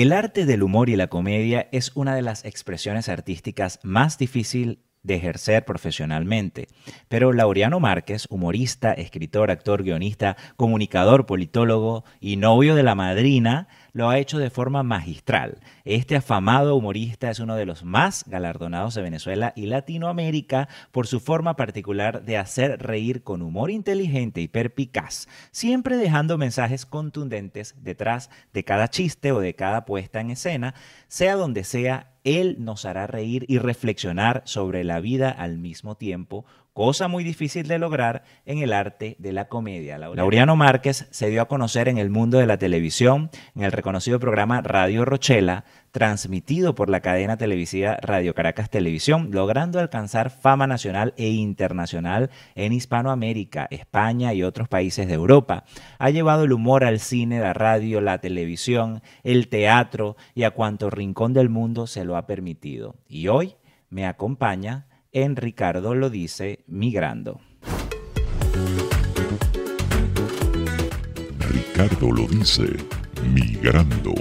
El arte del humor y la comedia es una de las expresiones artísticas más difícil de ejercer profesionalmente. Pero Laureano Márquez, humorista, escritor, actor, guionista, comunicador, politólogo y novio de la madrina, lo ha hecho de forma magistral. Este afamado humorista es uno de los más galardonados de Venezuela y Latinoamérica por su forma particular de hacer reír con humor inteligente y perpicaz, siempre dejando mensajes contundentes detrás de cada chiste o de cada puesta en escena, sea donde sea él nos hará reír y reflexionar sobre la vida al mismo tiempo, cosa muy difícil de lograr en el arte de la comedia. Laureano Márquez se dio a conocer en el mundo de la televisión en el reconocido programa Radio Rochela, transmitido por la cadena televisiva Radio Caracas Televisión, logrando alcanzar fama nacional e internacional en Hispanoamérica, España y otros países de Europa. Ha llevado el humor al cine, la radio, la televisión, el teatro y a cuanto rincón del mundo se lo ha permitido. Y hoy me acompaña en Ricardo lo dice migrando. Ricardo lo dice migrando.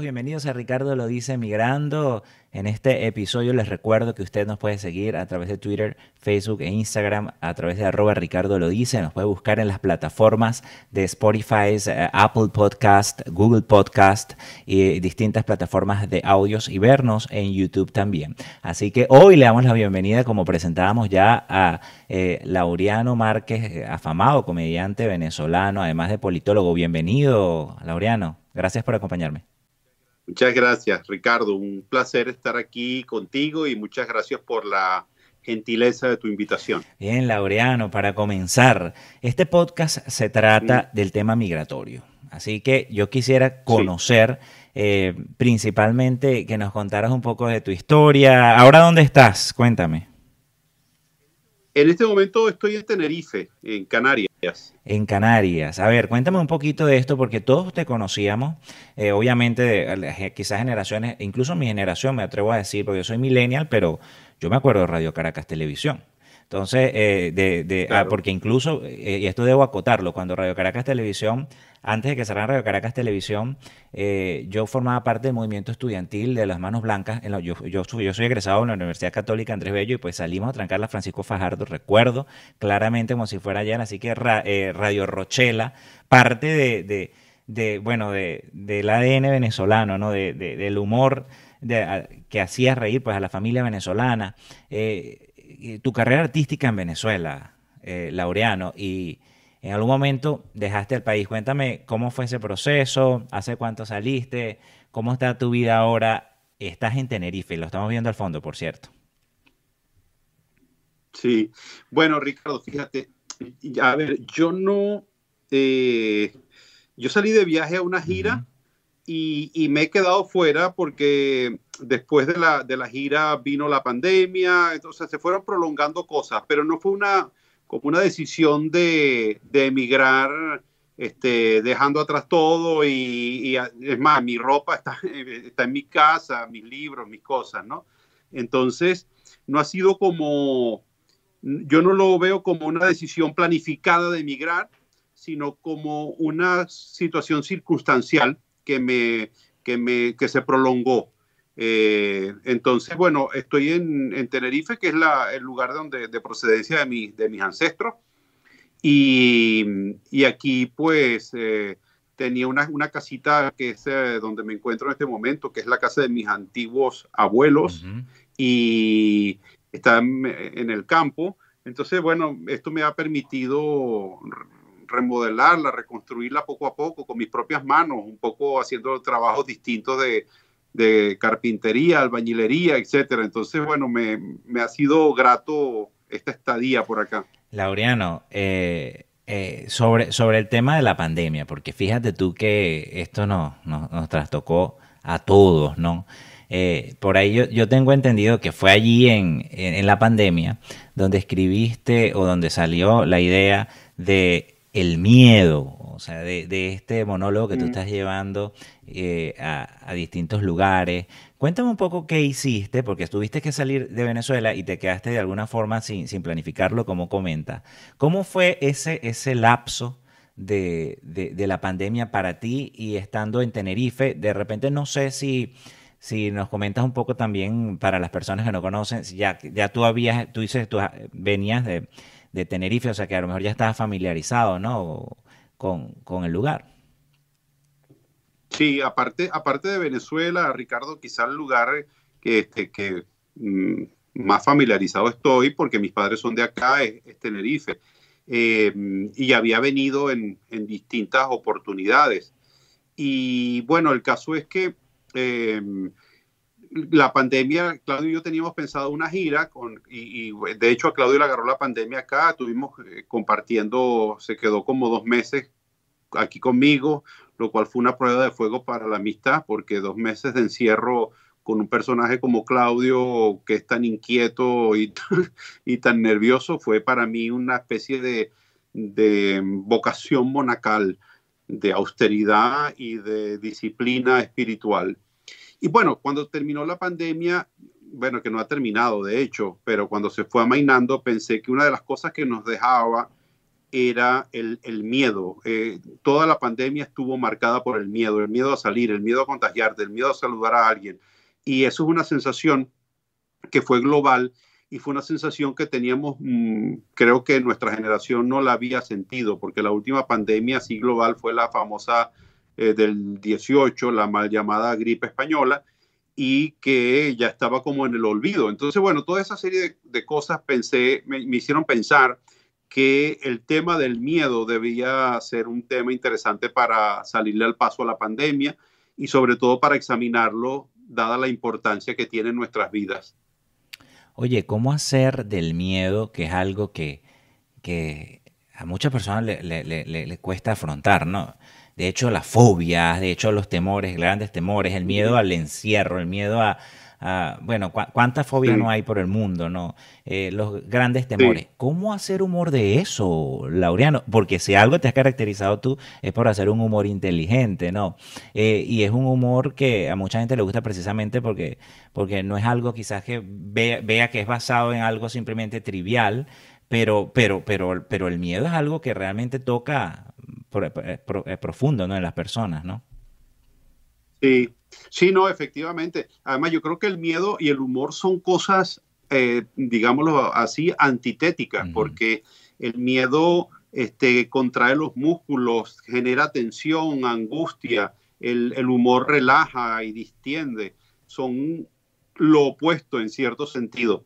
Bienvenidos a Ricardo lo dice migrando. En este episodio les recuerdo que usted nos puede seguir a través de Twitter, Facebook e Instagram, a través de arroba Ricardo lo dice. Nos puede buscar en las plataformas de Spotify, eh, Apple Podcast, Google Podcast y distintas plataformas de audios y vernos en YouTube también. Así que hoy le damos la bienvenida, como presentábamos ya, a eh, Laureano Márquez, eh, afamado comediante venezolano, además de politólogo. Bienvenido, Laureano. Gracias por acompañarme. Muchas gracias, Ricardo. Un placer estar aquí contigo y muchas gracias por la gentileza de tu invitación. Bien, Laureano, para comenzar, este podcast se trata del tema migratorio. Así que yo quisiera conocer eh, principalmente que nos contaras un poco de tu historia. Ahora, ¿dónde estás? Cuéntame. En este momento estoy en Tenerife, en Canarias. En Canarias. A ver, cuéntame un poquito de esto, porque todos te conocíamos, eh, obviamente, de, quizás generaciones, incluso mi generación, me atrevo a decir, porque yo soy millennial, pero yo me acuerdo de Radio Caracas Televisión. Entonces, eh, de, ah, porque incluso, eh, y esto debo acotarlo, cuando Radio Caracas Televisión, antes de que cerrara Radio Caracas Televisión, eh, yo formaba parte del movimiento estudiantil de las Manos Blancas. Yo, soy egresado en la Universidad Católica Andrés Bello y pues salimos a trancar la Francisco Fajardo, recuerdo claramente como si fuera ayer, así que Radio Rochela, parte de, de, bueno, de, del ADN venezolano, ¿no? De, del humor que hacía reír pues a la familia venezolana tu carrera artística en Venezuela, eh, Laureano, y en algún momento dejaste el país. Cuéntame cómo fue ese proceso, hace cuánto saliste, cómo está tu vida ahora. Estás en Tenerife, lo estamos viendo al fondo, por cierto. Sí, bueno, Ricardo, fíjate, a ver, yo no, eh, yo salí de viaje a una gira y, me he quedado fuera porque después de la, de la gira vino la pandemia, entonces se fueron prolongando cosas, pero no fue una, como una decisión de, de emigrar este, dejando atrás todo y, es más, mi ropa está, está en mi casa, mis libros, mis cosas, ¿no? Entonces, no ha sido como, yo no lo veo como una decisión planificada de emigrar, sino como una situación circunstancial que, me, que, me, que se prolongó. Eh, entonces, bueno, estoy en, Tenerife, que es la, el lugar donde, de procedencia de, mi, de mis ancestros. Y, y aquí, pues, eh, tenía una, una, casita que es eh, donde me encuentro en este momento, que es la casa de mis antiguos abuelos. Y está en, en, el campo. Entonces, bueno, esto me ha permitido remodelarla, reconstruirla poco a poco con mis propias manos, un poco haciendo trabajos distintos de, carpintería, albañilería, etcétera. Entonces, bueno, me, ha sido grato esta estadía por acá. Laureano, eh, eh, sobre, sobre el tema de la pandemia, porque fíjate tú que esto no, nos trastocó a todos, ¿no? Eh, por ahí yo, tengo entendido que fue allí en, en, la pandemia donde escribiste o donde salió la idea de el miedo, o sea, de, este monólogo que tú mm. estás llevando eh, a, distintos lugares. Cuéntame un poco qué hiciste, porque tuviste que salir de Venezuela y te quedaste de alguna forma sin, sin planificarlo, como comenta. ¿Cómo fue ese, ese lapso de, de, la pandemia para ti y estando en Tenerife, de repente no sé si, si nos comentas un poco también para las personas que no conocen, ya, ya tú habías, tú dices, tú venías de, de Tenerife, o sea que a lo mejor ya estabas familiarizado, ¿no? Con, con el lugar. Sí, aparte, aparte de Venezuela, Ricardo, quizá el lugar que, este, que mm, más familiarizado estoy, porque mis padres son de acá, es, Tenerife. Eh, y había venido en, en, distintas oportunidades. Y bueno, el caso es que eh, la pandemia, Claudio y yo teníamos pensado una gira, con, y, de hecho a Claudio le agarró la pandemia acá, tuvimos eh, compartiendo, se quedó como dos meses aquí conmigo, lo cual fue una prueba de fuego para la amistad, porque dos meses de encierro con un personaje como Claudio, que es tan inquieto y, y tan nervioso, fue para mí una especie de, de vocación monacal, de austeridad y de disciplina espiritual. Y bueno, cuando terminó la pandemia, bueno, que no ha terminado de hecho, pero cuando se fue amainando, pensé que una de las cosas que nos dejaba era el, miedo. Eh, toda la pandemia estuvo marcada por el miedo, el miedo a salir, el miedo a contagiarte, el miedo a saludar a alguien. Y eso es una sensación que fue global y fue una sensación que teníamos, mm, creo que nuestra generación no la había sentido, porque la última pandemia así global fue la famosa eh, del 18, la mal llamada gripe española, y que ya estaba como en el olvido. Entonces, bueno, toda esa serie de, cosas pensé, me, hicieron pensar que el tema del miedo debía ser un tema interesante para salirle al paso a la pandemia y sobre todo para examinarlo, dada la importancia que tiene en nuestras vidas. Oye, ¿cómo hacer del miedo, que es algo que, a muchas personas le, le cuesta afrontar, ¿no? de hecho las fobias, de hecho los temores, grandes temores, el miedo al encierro, el miedo a, bueno, cuántas fobias no hay por el mundo, ¿no? Eh, los grandes temores. ¿Cómo hacer humor de eso, Laureano? Porque si algo te has caracterizado tú es por hacer un humor inteligente, ¿no? Eh, y es un humor que a mucha gente le gusta precisamente porque, porque no es algo quizás que vea, vea que es basado en algo simplemente trivial, pero, pero, pero, pero el miedo es algo que realmente toca profundo ¿no? en las personas, ¿no? Sí, sí, no, efectivamente. Además, yo creo que el miedo y el humor son cosas, eh, digámoslo así, antitéticas, porque el miedo este, contrae los músculos, genera tensión, angustia, el, el humor relaja y distiende. Son lo opuesto en cierto sentido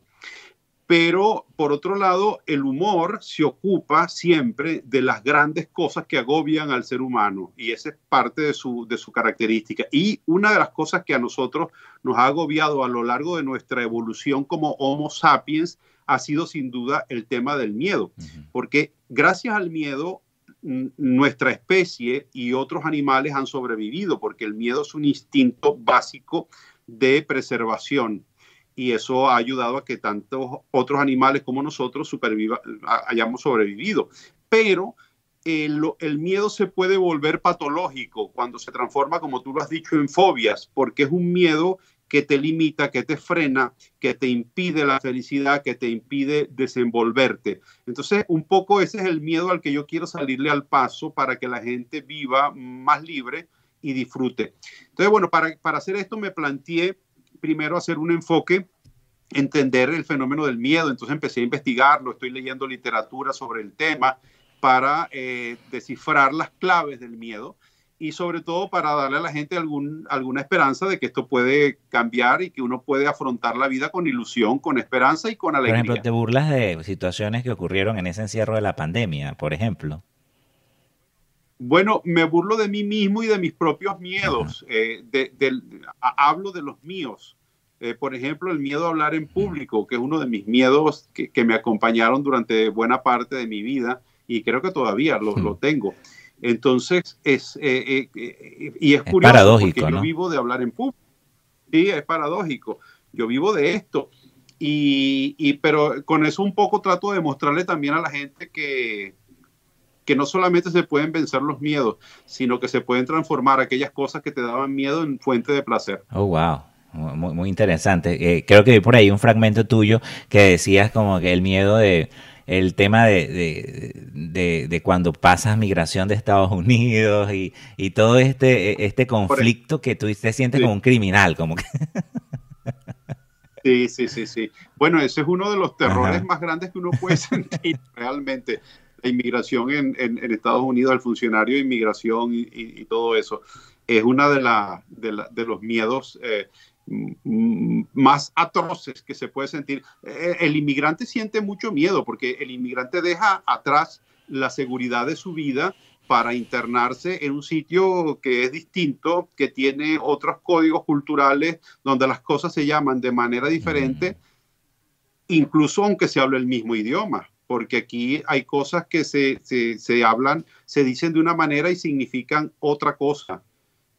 pero por otro lado, el humor se ocupa siempre de las grandes cosas que agobian al ser humano y esa es parte de su, de su característica. Y una de las cosas que a nosotros nos ha agobiado a lo largo de nuestra evolución como Homo sapiens ha sido sin duda el tema del miedo, porque gracias al miedo nuestra especie y otros animales han sobrevivido, porque el miedo es un instinto básico de preservación y eso ha ayudado a que tantos otros animales como nosotros superviva, hayamos sobrevivido. Pero el, el, miedo se puede volver patológico cuando se transforma, como tú lo has dicho, en fobias, porque es un miedo que te limita, que te frena, que te impide la felicidad, que te impide desenvolverte. Entonces, un poco ese es el miedo al que yo quiero salirle al paso para que la gente viva más libre y disfrute. Entonces, bueno, para, para hacer esto me planteé primero hacer un enfoque, entender el fenómeno del miedo. Entonces empecé a investigarlo, estoy leyendo literatura sobre el tema para eh, descifrar las claves del miedo y sobre todo para darle a la gente algún, alguna esperanza de que esto puede cambiar y que uno puede afrontar la vida con ilusión, con esperanza y con alegría. Por ejemplo, ¿te burlas de situaciones que ocurrieron en ese encierro de la pandemia, por ejemplo? Bueno, me burlo de mí mismo y de mis propios miedos. Eh, hablo de los míos. Eh, por ejemplo, el miedo a hablar en público, que es uno de mis miedos que, me acompañaron durante buena parte de mi vida y creo que todavía lo, tengo. Entonces, es, eh, y es, curioso paradójico, porque yo vivo de hablar en público. Sí, es paradójico. Yo vivo de esto. Y, y, pero con eso un poco trato de mostrarle también a la gente que, que no solamente se pueden vencer los miedos, sino que se pueden transformar aquellas cosas que te daban miedo en fuente de placer. Oh, wow. Muy, muy interesante. Eh, creo que vi por ahí un fragmento tuyo que decías como que el miedo de el tema de, cuando pasas migración de Estados Unidos y, todo este, este conflicto que tú te sientes como un criminal, como que... Sí, sí, sí, sí. Bueno, ese es uno de los terrores más grandes que uno puede sentir realmente. La inmigración en, Estados Unidos, el funcionario de inmigración y, todo eso, es una de, la, de, los miedos eh, más atroces que se puede sentir. Eh, el inmigrante siente mucho miedo porque el inmigrante deja atrás la seguridad de su vida para internarse en un sitio que es distinto, que tiene otros códigos culturales, donde las cosas se llaman de manera diferente, incluso aunque se hable el mismo idioma, porque aquí hay cosas que se, se, hablan, se dicen de una manera y significan otra cosa.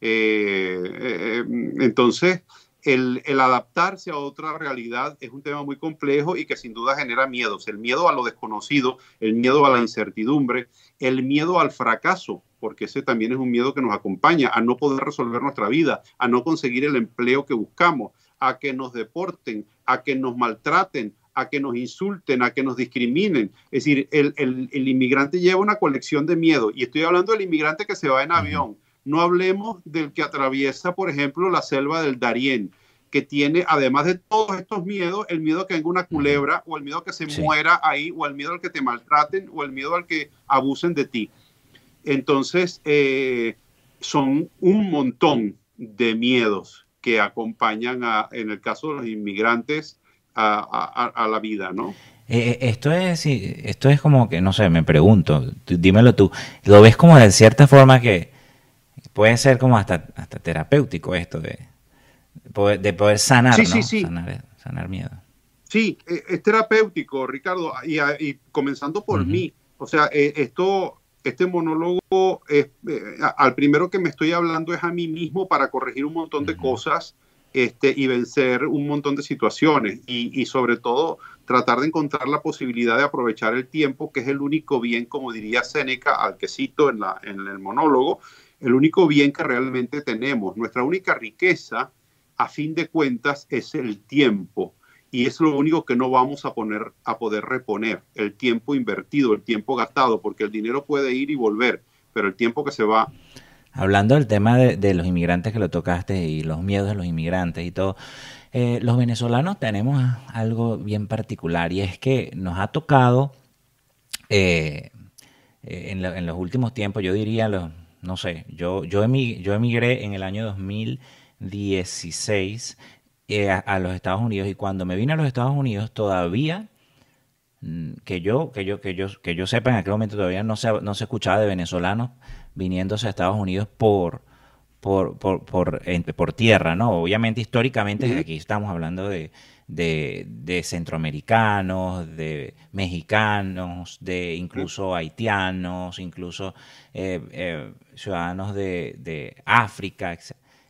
Eh, eh, entonces, el, adaptarse a otra realidad es un tema muy complejo y que sin duda genera miedos. El miedo a lo desconocido, el miedo a la incertidumbre, el miedo al fracaso, porque ese también es un miedo que nos acompaña, a no poder resolver nuestra vida, a no conseguir el empleo que buscamos, a que nos deporten, a que nos maltraten, a que nos insulten, a que nos discriminen. Es decir, el, el inmigrante lleva una colección de miedo y estoy hablando del inmigrante que se va en avión no hablemos del que atraviesa, por ejemplo, la selva del Darién, que tiene, además de todos estos miedos, el miedo a que venga una culebra, o el miedo a que se muera ahí, o el miedo al que te maltraten, o el miedo al que abusen de ti. Entonces, eh, son un montón de miedos que acompañan, a, en el caso de los inmigrantes, a, la vida, ¿no? Eh, eh, esto es esto es como que, no sé, me pregunto, dímelo tú, ¿lo ves como de cierta forma que puede ser como hasta, hasta terapéutico esto de, de poder sanar, ¿no? Sanar, miedo. Sí, e, es terapéutico, Ricardo, y, comenzando por mí. O sea, e, esto, este monólogo, es, eh, al primero que me estoy hablando es a mí mismo para corregir un montón de cosas este, y vencer un montón de situaciones y, y, sobre todo tratar de encontrar la posibilidad de aprovechar el tiempo, que es el único bien, como diría Séneca, al que cito en, la, en el monólogo, el único bien que realmente tenemos, nuestra única riqueza, a fin de cuentas, es el tiempo. Y es lo único que no vamos a, poner, a poder reponer, el tiempo invertido, el tiempo gastado, porque el dinero puede ir y volver, pero el tiempo que se va... Hablando del tema de, los inmigrantes que lo tocaste y los miedos de los inmigrantes y todo, eh, los venezolanos tenemos algo bien particular y es que nos ha tocado eh, eh, en, los últimos tiempos, yo diría los, no sé, yo, yo, emigré en el año 2016 eh, a, los Estados Unidos y cuando me vine a los Estados Unidos todavía mm, que yo que yo que yo que yo sepa en aquel momento todavía no se no se escuchaba de venezolanos viniéndose a Estados Unidos por por, por, por, por tierra, ¿no? Obviamente históricamente aquí estamos hablando de, de, centroamericanos, de mexicanos, de incluso haitianos, incluso eh, eh, ciudadanos de, África,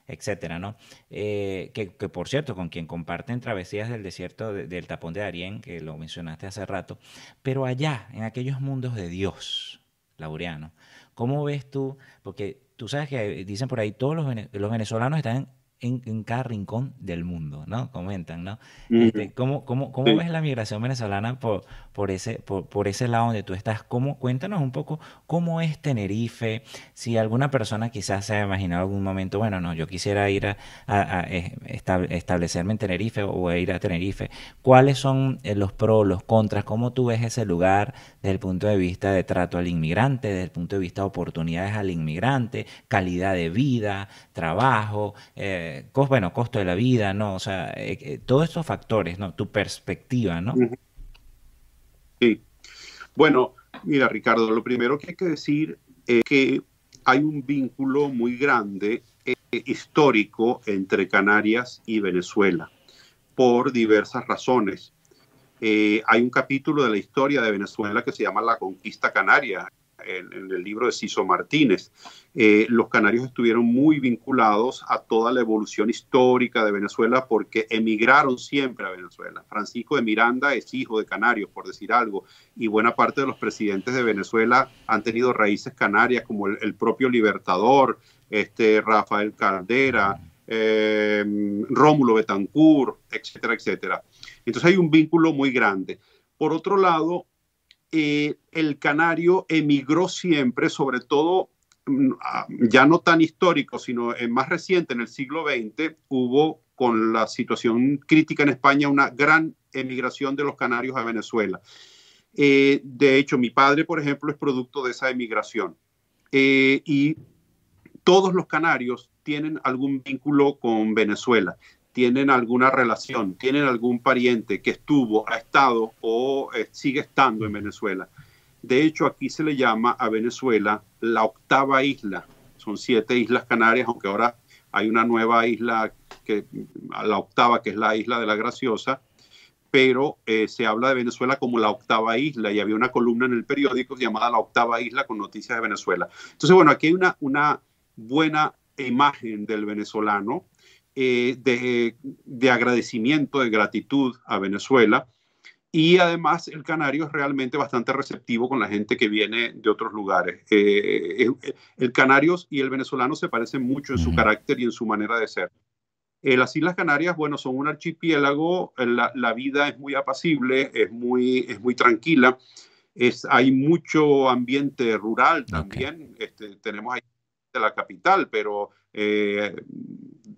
etcétera, ¿no? Eh, que, por cierto, con quien comparten travesías del desierto del tapón de Darién, que lo mencionaste hace rato, pero allá, en aquellos mundos de Dios, Laureano, ¿cómo ves tú? Porque tú sabes que dicen por ahí, todos los, los venezolanos están en, cada rincón del mundo, ¿no? Comentan, ¿no? Este, ¿Cómo, cómo, cómo ves la migración venezolana por, por, ese, por, por, ese lado donde tú estás? ¿Cómo, cuéntanos un poco cómo es Tenerife, si alguna persona quizás se ha imaginado algún momento, bueno, no, yo quisiera ir a, eh, establecerme en Tenerife o a ir a Tenerife, ¿cuáles son eh, los pros, los contras? ¿Cómo tú ves ese lugar desde el punto de vista de trato al inmigrante, desde el punto de vista de oportunidades al inmigrante, calidad de vida, trabajo? Eh, bueno, costo de la vida, ¿no? O sea, todos estos factores, ¿no? Tu perspectiva, ¿no? Sí. Bueno, mira, Ricardo, lo primero que hay que decir es que hay un vínculo muy grande eh, histórico entre Canarias y Venezuela por diversas razones. hay un capítulo de la historia de Venezuela que se llama La Conquista Canaria, en, el libro de Ciso Martínez. Eh, los canarios estuvieron muy vinculados a toda la evolución histórica de Venezuela porque emigraron siempre a Venezuela. Francisco de Miranda es hijo de canarios, por decir algo, y buena parte de los presidentes de Venezuela han tenido raíces canarias, como el, propio Libertador, este, Rafael Caldera. Eh, Rómulo Betancourt, etcétera, etcétera. Entonces hay un vínculo muy grande. Por otro lado, eh, el canario emigró siempre, sobre todo mm, ya no tan histórico, sino más reciente, en el siglo XX, hubo con la situación crítica en España una gran emigración de los canarios a Venezuela. Eh, de hecho, mi padre, por ejemplo, es producto de esa emigración. Eh, y todos los canarios tienen algún vínculo con Venezuela, tienen alguna relación, tienen algún pariente que estuvo, ha estado o eh, sigue estando en Venezuela. De hecho, aquí se le llama a Venezuela la octava isla. Son siete islas canarias, aunque ahora hay una nueva isla, que, la octava, que es la isla de la Graciosa, pero eh, se habla de Venezuela como la octava isla y había una columna en el periódico llamada La octava isla con noticias de Venezuela. Entonces, bueno, aquí hay una, una buena imagen del venezolano eh, de, de, agradecimiento, de gratitud a Venezuela. Y además el canario es realmente bastante receptivo con la gente que viene de otros lugares. Eh, el canario y el venezolano se parecen mucho en su carácter y en su manera de ser. Eh, las Islas Canarias, bueno, son un archipiélago, eh, la, vida es muy apacible, es muy, es muy tranquila, es, hay mucho ambiente rural también, este, tenemos ahí la capital, pero eh,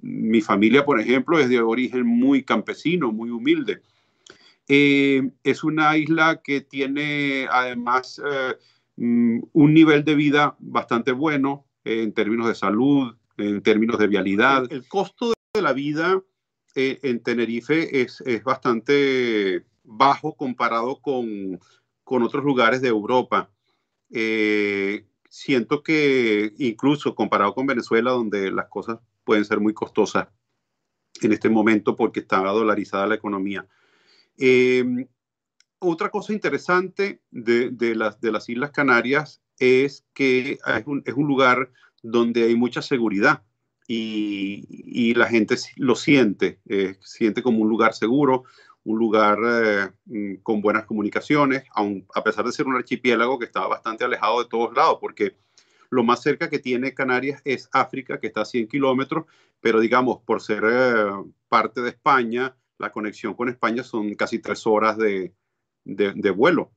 mi familia, por ejemplo, es de origen muy campesino, muy humilde. es una isla que tiene además mm, un nivel de vida bastante bueno en términos de salud, en términos de vialidad. El costo de la vida eh, en Tenerife es, bastante bajo comparado con, otros lugares de Europa. Eh, siento que incluso comparado con Venezuela, donde las cosas pueden ser muy costosas en este momento porque está dolarizada la economía. Eh, otra cosa interesante de, las, de las Islas Canarias es que es un, es un lugar donde hay mucha seguridad y, la gente lo siente, eh, siente como un lugar seguro, un lugar eh, mm, con buenas comunicaciones, aun, a pesar de ser un archipiélago que estaba bastante alejado de todos lados, porque lo más cerca que tiene Canarias es África, que está a 100 kilómetros, pero digamos, por ser eh, parte de España, la conexión con España son casi tres horas de, de, vuelo.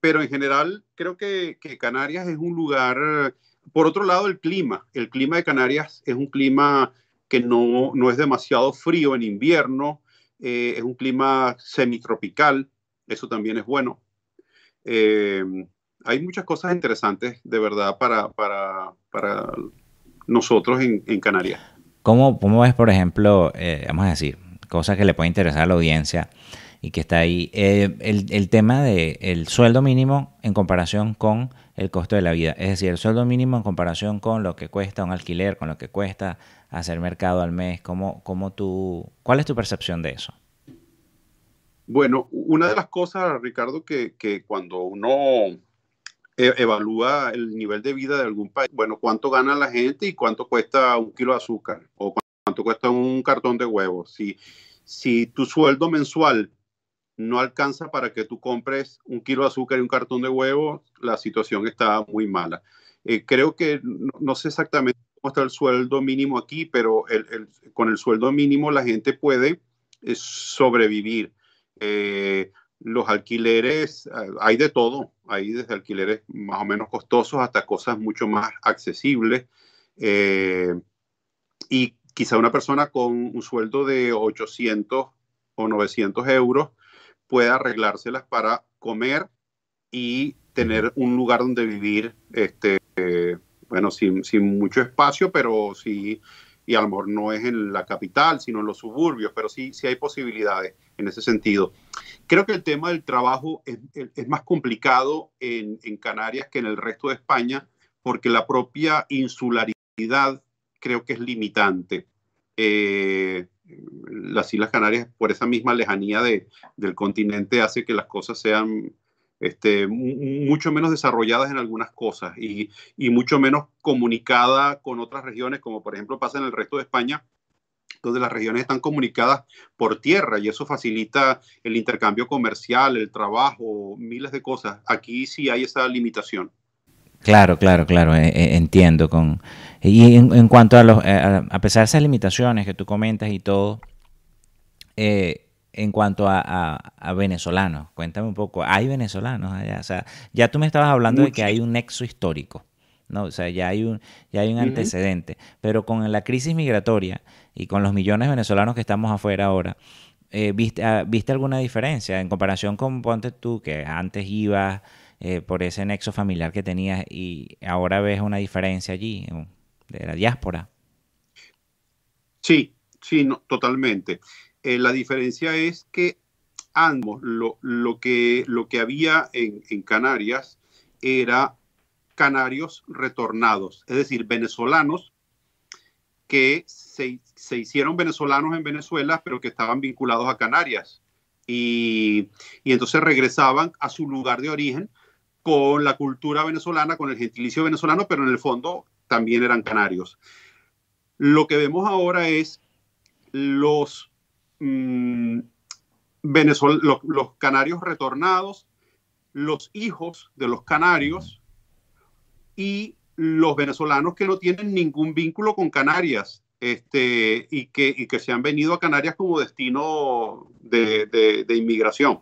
Pero en general, creo que, que Canarias es un lugar por otro lado, el clima. El clima de Canarias es un clima que no, no es demasiado frío en invierno, eh, es un clima semitropical, eso también es bueno. Eh, hay muchas cosas interesantes de verdad para, para, para nosotros en, en Canarias. ¿Cómo, ¿Cómo, ves, por ejemplo, eh, vamos a decir, cosas que le pueden interesar a la audiencia y que está ahí, el, el, tema del el sueldo mínimo en comparación con el costo de la vida. Es decir, el sueldo mínimo en comparación con lo que cuesta un alquiler, con lo que cuesta hacer mercado al mes. ¿Cómo, cómo tú, ¿Cuál es tu percepción de eso? Bueno, una de las cosas, Ricardo, que, que cuando uno e, evalúa el nivel de vida de algún país, bueno, cuánto gana la gente y cuánto cuesta un kilo de azúcar o cuánto cuesta un cartón de huevos. Si, si tu sueldo mensual no alcanza para que tú compres un kilo de azúcar y un cartón de huevo, la situación está muy mala. Eh, creo que no, sé exactamente cómo está el sueldo mínimo aquí, pero con el sueldo mínimo la gente puede eh, sobrevivir. Eh, los alquileres, hay de todo, hay desde alquileres más o menos costosos hasta cosas mucho más accesibles. y quizá una persona con un sueldo de 800 o 900 euros puede arreglárselas para comer y tener un lugar donde vivir, este, bueno, sin, sin, mucho espacio, pero sí, y a lo no es en la capital, sino en los suburbios, pero sí, sí hay posibilidades en ese sentido. Creo que el tema del trabajo es, más complicado en, en, Canarias que en el resto de España, porque la propia insularidad creo que es limitante. Eh, las Islas Canarias, por esa misma lejanía de, del continente, hace que las cosas sean este, mucho menos desarrolladas en algunas cosas y, y mucho menos comunicadas con otras regiones, como por ejemplo pasa en el resto de España, donde las regiones están comunicadas por tierra y eso facilita el intercambio comercial, el trabajo, miles de cosas. Aquí sí hay esa limitación. Claro, claro, claro, eh, eh, entiendo. Con, y en, cuanto a, los, eh, a pesar de esas limitaciones que tú comentas y todo, en cuanto a, venezolanos, cuéntame un poco, ¿hay venezolanos allá? O sea, ya tú me estabas hablando de que hay un nexo histórico, ¿no? O sea, ya hay un, ya hay un antecedente, pero con la crisis migratoria y con los millones de venezolanos que estamos afuera ahora, eh, ¿viste, ah, ¿viste alguna diferencia en comparación con, ponte tú, que antes ibas eh, por ese nexo familiar que tenías y ahora ves una diferencia allí de la diáspora? Sí, sí, no, totalmente. Eh, la diferencia es que ambos, lo, que, lo que había en, Canarias era canarios retornados, es decir, venezolanos que se, hicieron venezolanos en Venezuela, pero que estaban vinculados a Canarias. Y, y, entonces regresaban a su lugar de origen con la cultura venezolana, con el gentilicio venezolano, pero en el fondo también eran canarios. Lo que vemos ahora es los Mm, los, canarios retornados, los hijos de los canarios y los venezolanos que no tienen ningún vínculo con Canarias este, y, que, que se han venido a Canarias como destino de, inmigración.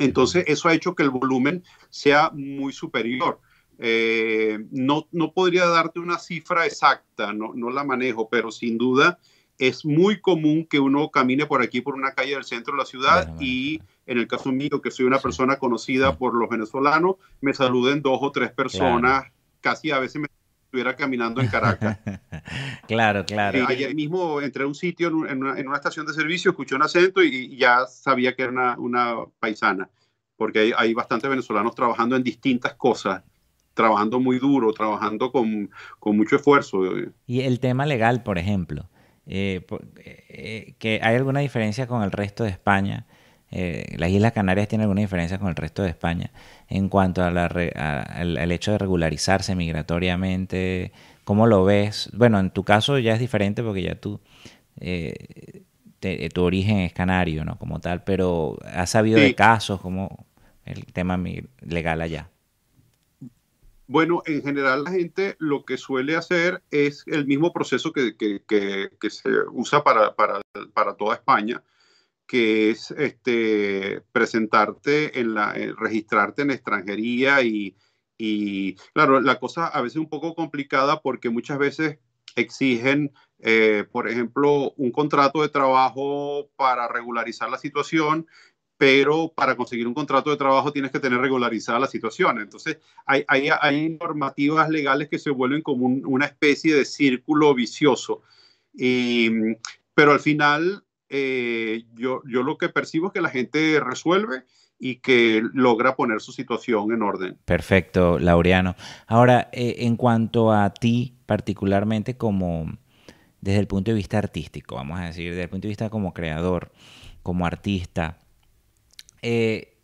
Entonces, eso ha hecho que el volumen sea muy superior. Eh, no, no podría darte una cifra exacta, no, no la manejo, pero sin duda es muy común que uno camine por aquí, por una calle del centro de la ciudad y en el caso mío, que soy una persona conocida por los venezolanos, me saluden dos o tres personas, casi a veces me estuviera caminando en Caracas. claro, claro. ayer mismo entré a un sitio en una, estación de servicio, escuché un acento y, ya sabía que era una, paisana, porque hay, hay bastantes venezolanos trabajando en distintas cosas trabajando muy duro, trabajando con, con mucho esfuerzo. Y el tema legal, por ejemplo, eh, eh, que hay alguna diferencia con el resto de España. Eh, las Islas Canarias tienen alguna diferencia con el resto de España en cuanto a al, hecho de regularizarse migratoriamente. ¿Cómo lo ves? Bueno, en tu caso ya es diferente porque ya tú, tu origen es canario, ¿no? Como tal, pero ¿has sabido de casos como el tema legal allá? Bueno, en general la gente lo que suele hacer es el mismo proceso que, se usa para, toda España, que es este, presentarte en la, eh, registrarte en extranjería y, y, claro, la cosa a veces es un poco complicada porque muchas veces exigen, eh, por ejemplo, un contrato de trabajo para regularizar la situación pero para conseguir un contrato de trabajo tienes que tener regularizada la situación. Entonces, hay, hay, hay normativas legales que se vuelven como una especie de círculo vicioso. pero al final, eh, yo, yo lo que percibo es que la gente resuelve y que logra poner su situación en orden. Perfecto, Laureano. Ahora, eh, en cuanto a ti particularmente como desde el punto de vista artístico, vamos a decir, desde el punto de vista como creador, como artista, eh,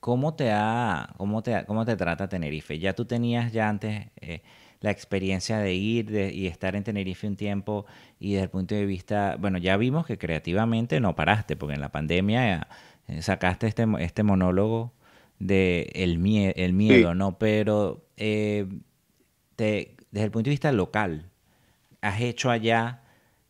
¿cómo, te ha, cómo, te, ¿Cómo te trata Tenerife? Ya tú tenías ya antes la experiencia de ir y estar en Tenerife un tiempo y desde el punto de vista, bueno, ya vimos que creativamente no paraste, porque en la pandemia eh, sacaste este, este monólogo de el, el miedo, ¿no? Pero te, desde el punto de vista local, ¿has hecho allá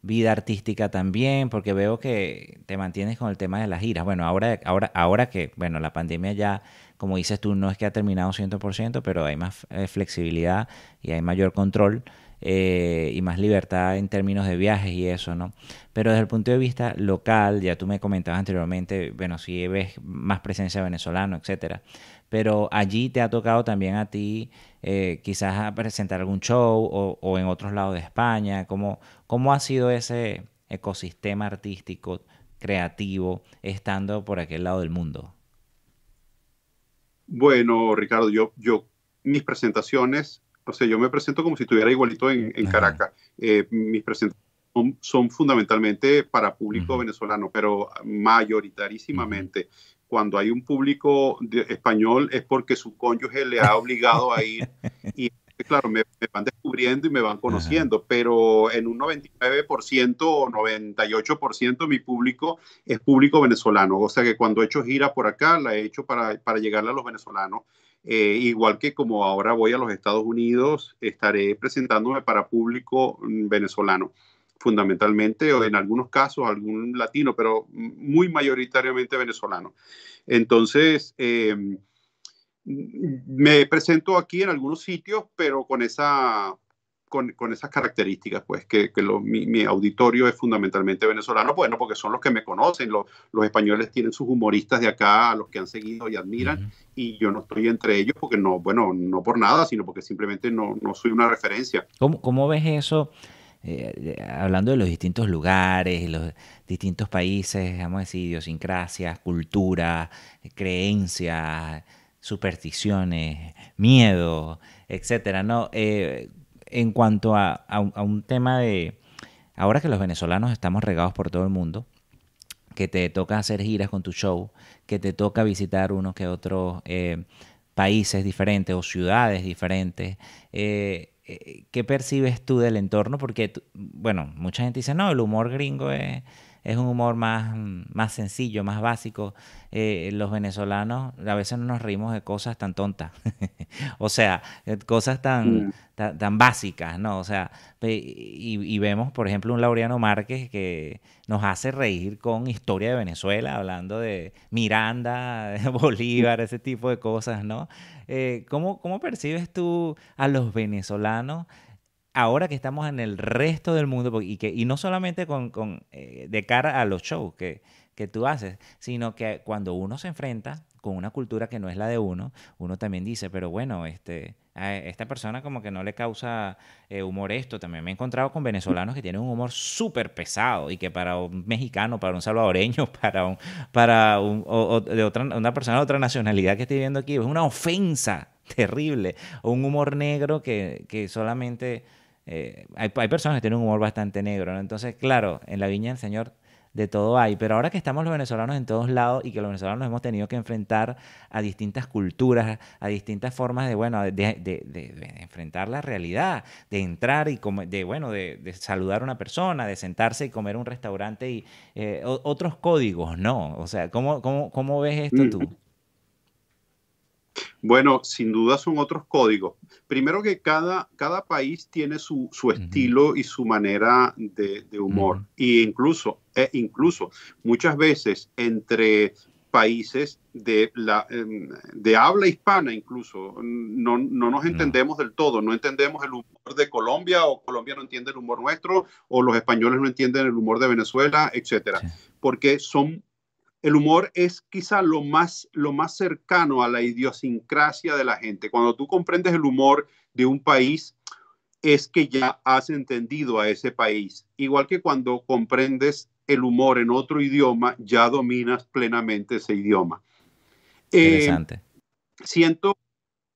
vida artística también, porque veo que te mantienes con el tema de las giras. Bueno, ahora, ahora, ahora que, bueno, la pandemia ya, como dices tú, no es que ha terminado 100%, pero hay más eh, flexibilidad y hay mayor control eh, y más libertad en términos de viajes y eso, ¿no? Pero desde el punto de vista local, ya tú me comentabas anteriormente, bueno, si ves más presencia venezolana, etcétera, pero allí te ha tocado también a ti eh, quizás presentar algún show o, en otros lados de España, ¿cómo, cómo ha sido ese ecosistema artístico, creativo, estando por aquel lado del mundo? Bueno, Ricardo, yo, yo mis presentaciones o sea, yo me presento como si estuviera igualito en, Caracas. Eh, mis presentaciones son, fundamentalmente para público venezolano, pero mayoritarísimamente cuando hay un público español es porque su cónyuge le ha obligado a ir y claro, me, van descubriendo y me van conociendo, pero en un 99% o 98% mi público es público venezolano, o sea que cuando he hecho gira por acá, la he hecho para, para llegarle a los venezolanos eh, igual que como ahora voy a los Estados Unidos, estaré presentándome para público mm, venezolano. fundamentalmente, o en algunos casos algún latino, pero muy mayoritariamente venezolano. Entonces, em, me presento aquí en algunos sitios, pero con esa con, esas características, pues que, mi, auditorio es fundamentalmente venezolano, bueno, porque son los que me conocen, los, españoles tienen sus humoristas de acá, a los que han seguido y admiran, y yo no estoy entre ellos porque no, bueno, no por nada, sino porque simplemente no, soy una referencia. ¿Cómo, cómo ves eso? Eh, hablando de los distintos lugares, los distintos países, vamos a decir, idiosincrasias, cultura, creencias, supersticiones, miedo, etcétera, ¿no? Eh, en cuanto a, un, tema de, ahora que los venezolanos estamos regados por todo el mundo, que te toca hacer giras con tu show, que te toca visitar unos que otros eh, países diferentes o ciudades diferentes, eh, ¿qué percibes tú del entorno? Porque, bueno, mucha gente dice, no, el humor gringo es es un humor más, más sencillo, más básico. Eh, los venezolanos a veces no nos reímos de cosas tan tontas, o sea, eh, cosas tan, mm. tan, básicas, ¿no? O sea, y, vemos, por ejemplo, un Laureano Márquez que nos hace reír con historia de Venezuela, hablando de Miranda, Bolívar, ese tipo de cosas, ¿no? Eh, ¿cómo, ¿Cómo percibes tú a los venezolanos? Ahora que estamos en el resto del mundo, y, que, y no solamente con, eh, de cara a los shows que, que tú haces, sino que cuando uno se enfrenta con una cultura que no es la de uno, uno también dice, pero bueno, este, esta persona como que no le causa eh, humor esto. También me he encontrado con venezolanos que tienen un humor súper pesado y que para un mexicano, para un salvadoreño, para un, para un, de otra, una persona de otra nacionalidad que estoy viendo aquí, es una ofensa terrible. Un humor negro que, que solamente eh, hay, personas que tienen un humor bastante negro, ¿no? Entonces, claro, en la viña del Señor de todo hay, pero ahora que estamos los venezolanos en todos lados y que los venezolanos hemos tenido que enfrentar a distintas culturas, a distintas formas de, bueno, de, enfrentar la realidad, de entrar y de, bueno, de, saludar a una persona, de sentarse y comer un restaurante y eh, otros códigos, ¿no? O sea, ¿cómo, cómo, cómo ves esto tú? Bueno, sin duda son otros códigos. Primero que cada, cada país tiene su, estilo y su manera de, humor. Y incluso, e incluso muchas veces entre países de, la, em, de habla hispana incluso, no, nos entendemos del todo, no entendemos el humor de Colombia o Colombia no entiende el humor nuestro o los españoles no entienden el humor de Venezuela, etcétera, porque son el humor es quizá lo más, lo más cercano a la idiosincrasia de la gente. Cuando tú comprendes el humor de un país, es que ya has entendido a ese país. Igual que cuando comprendes el humor en otro idioma, ya dominas plenamente ese idioma. Eh, Interesante. siento,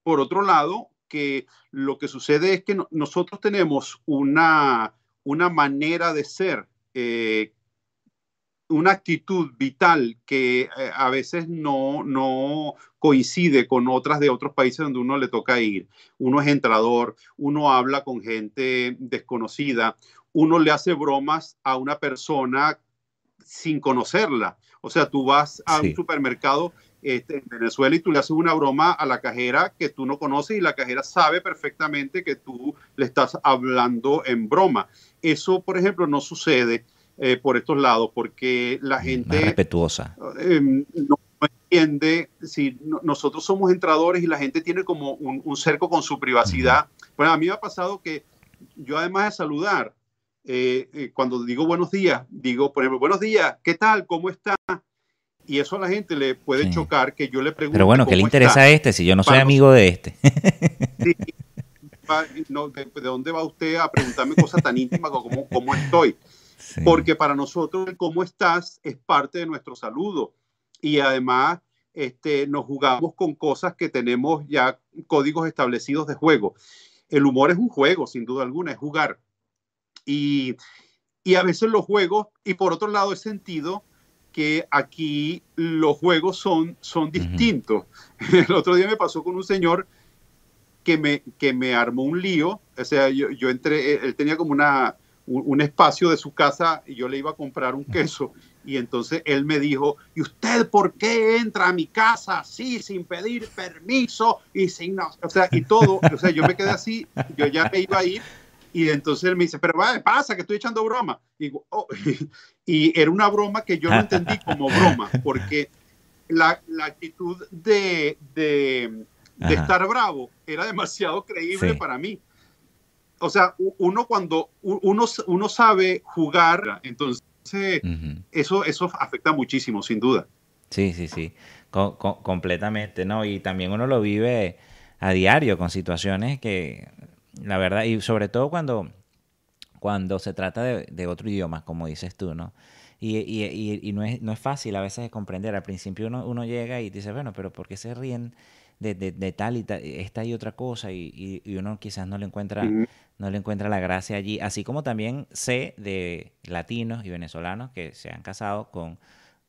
por otro lado, que lo que sucede es que nosotros tenemos una, una manera de ser eh, una actitud vital que eh, a veces no, no coincide con otras de otros países donde uno le toca ir. Uno es entrador, uno habla con gente desconocida, uno le hace bromas a una persona sin conocerla. O sea, tú vas a un supermercado este, en Venezuela y tú le haces una broma a la cajera que tú no conoces y la cajera sabe perfectamente que tú le estás hablando en broma. Eso, por ejemplo, no sucede eh, por estos lados, porque la gente... respetuosa. Em, no entiende, si nosotros somos entradores y la gente tiene como un, cerco con su privacidad. Bueno, a mí me ha pasado que yo además de saludar, eh, eh, cuando digo buenos días, digo, por ejemplo, buenos días, ¿qué tal? ¿Cómo está? Y eso a la gente le puede chocar que yo le pregunte. Pero bueno, ¿qué le interesa a este si yo no soy amigo de este? de, dónde va usted a preguntarme cosas tan íntimas como cómo estoy? Porque para nosotros el cómo estás es parte de nuestro saludo. Y además este, nos jugamos con cosas que tenemos ya códigos establecidos de juego. El humor es un juego, sin duda alguna, es jugar. Y, y a veces los juegos, y por otro lado he sentido que aquí los juegos son, son distintos. El otro día me pasó con un señor que me, que me armó un lío, o sea, yo, yo entré, él tenía como una, un, espacio de su casa y yo le iba a comprar un queso. Y entonces él me dijo, ¿y usted por qué entra a mi casa así, sin pedir permiso y sin... o sea, y todo, o sea, yo me quedé así, yo ya me iba a ir. Y entonces él me dice, pero vaya, pasa que estoy echando broma. Y, oh, y era una broma que yo no entendí como broma, porque la, la actitud de, de, de estar bravo era demasiado creíble para mí. O sea, uno cuando uno, uno sabe jugar, entonces eso, eso afecta muchísimo, sin duda. Sí, sí, sí, completamente, ¿no? Y también uno lo vive a diario con situaciones que, la verdad, y sobre todo cuando, cuando se trata de, otro idioma, como dices tú, ¿no? Y, y, y, no, es, no es fácil a veces de comprender. Al principio uno, uno llega y dice, bueno, pero ¿por qué se ríen de, de, tal y tal, esta y otra cosa? Y, uno quizás no le encuentra, no le encuentra la gracia allí. Así como también sé de latinos y venezolanos que se han casado con,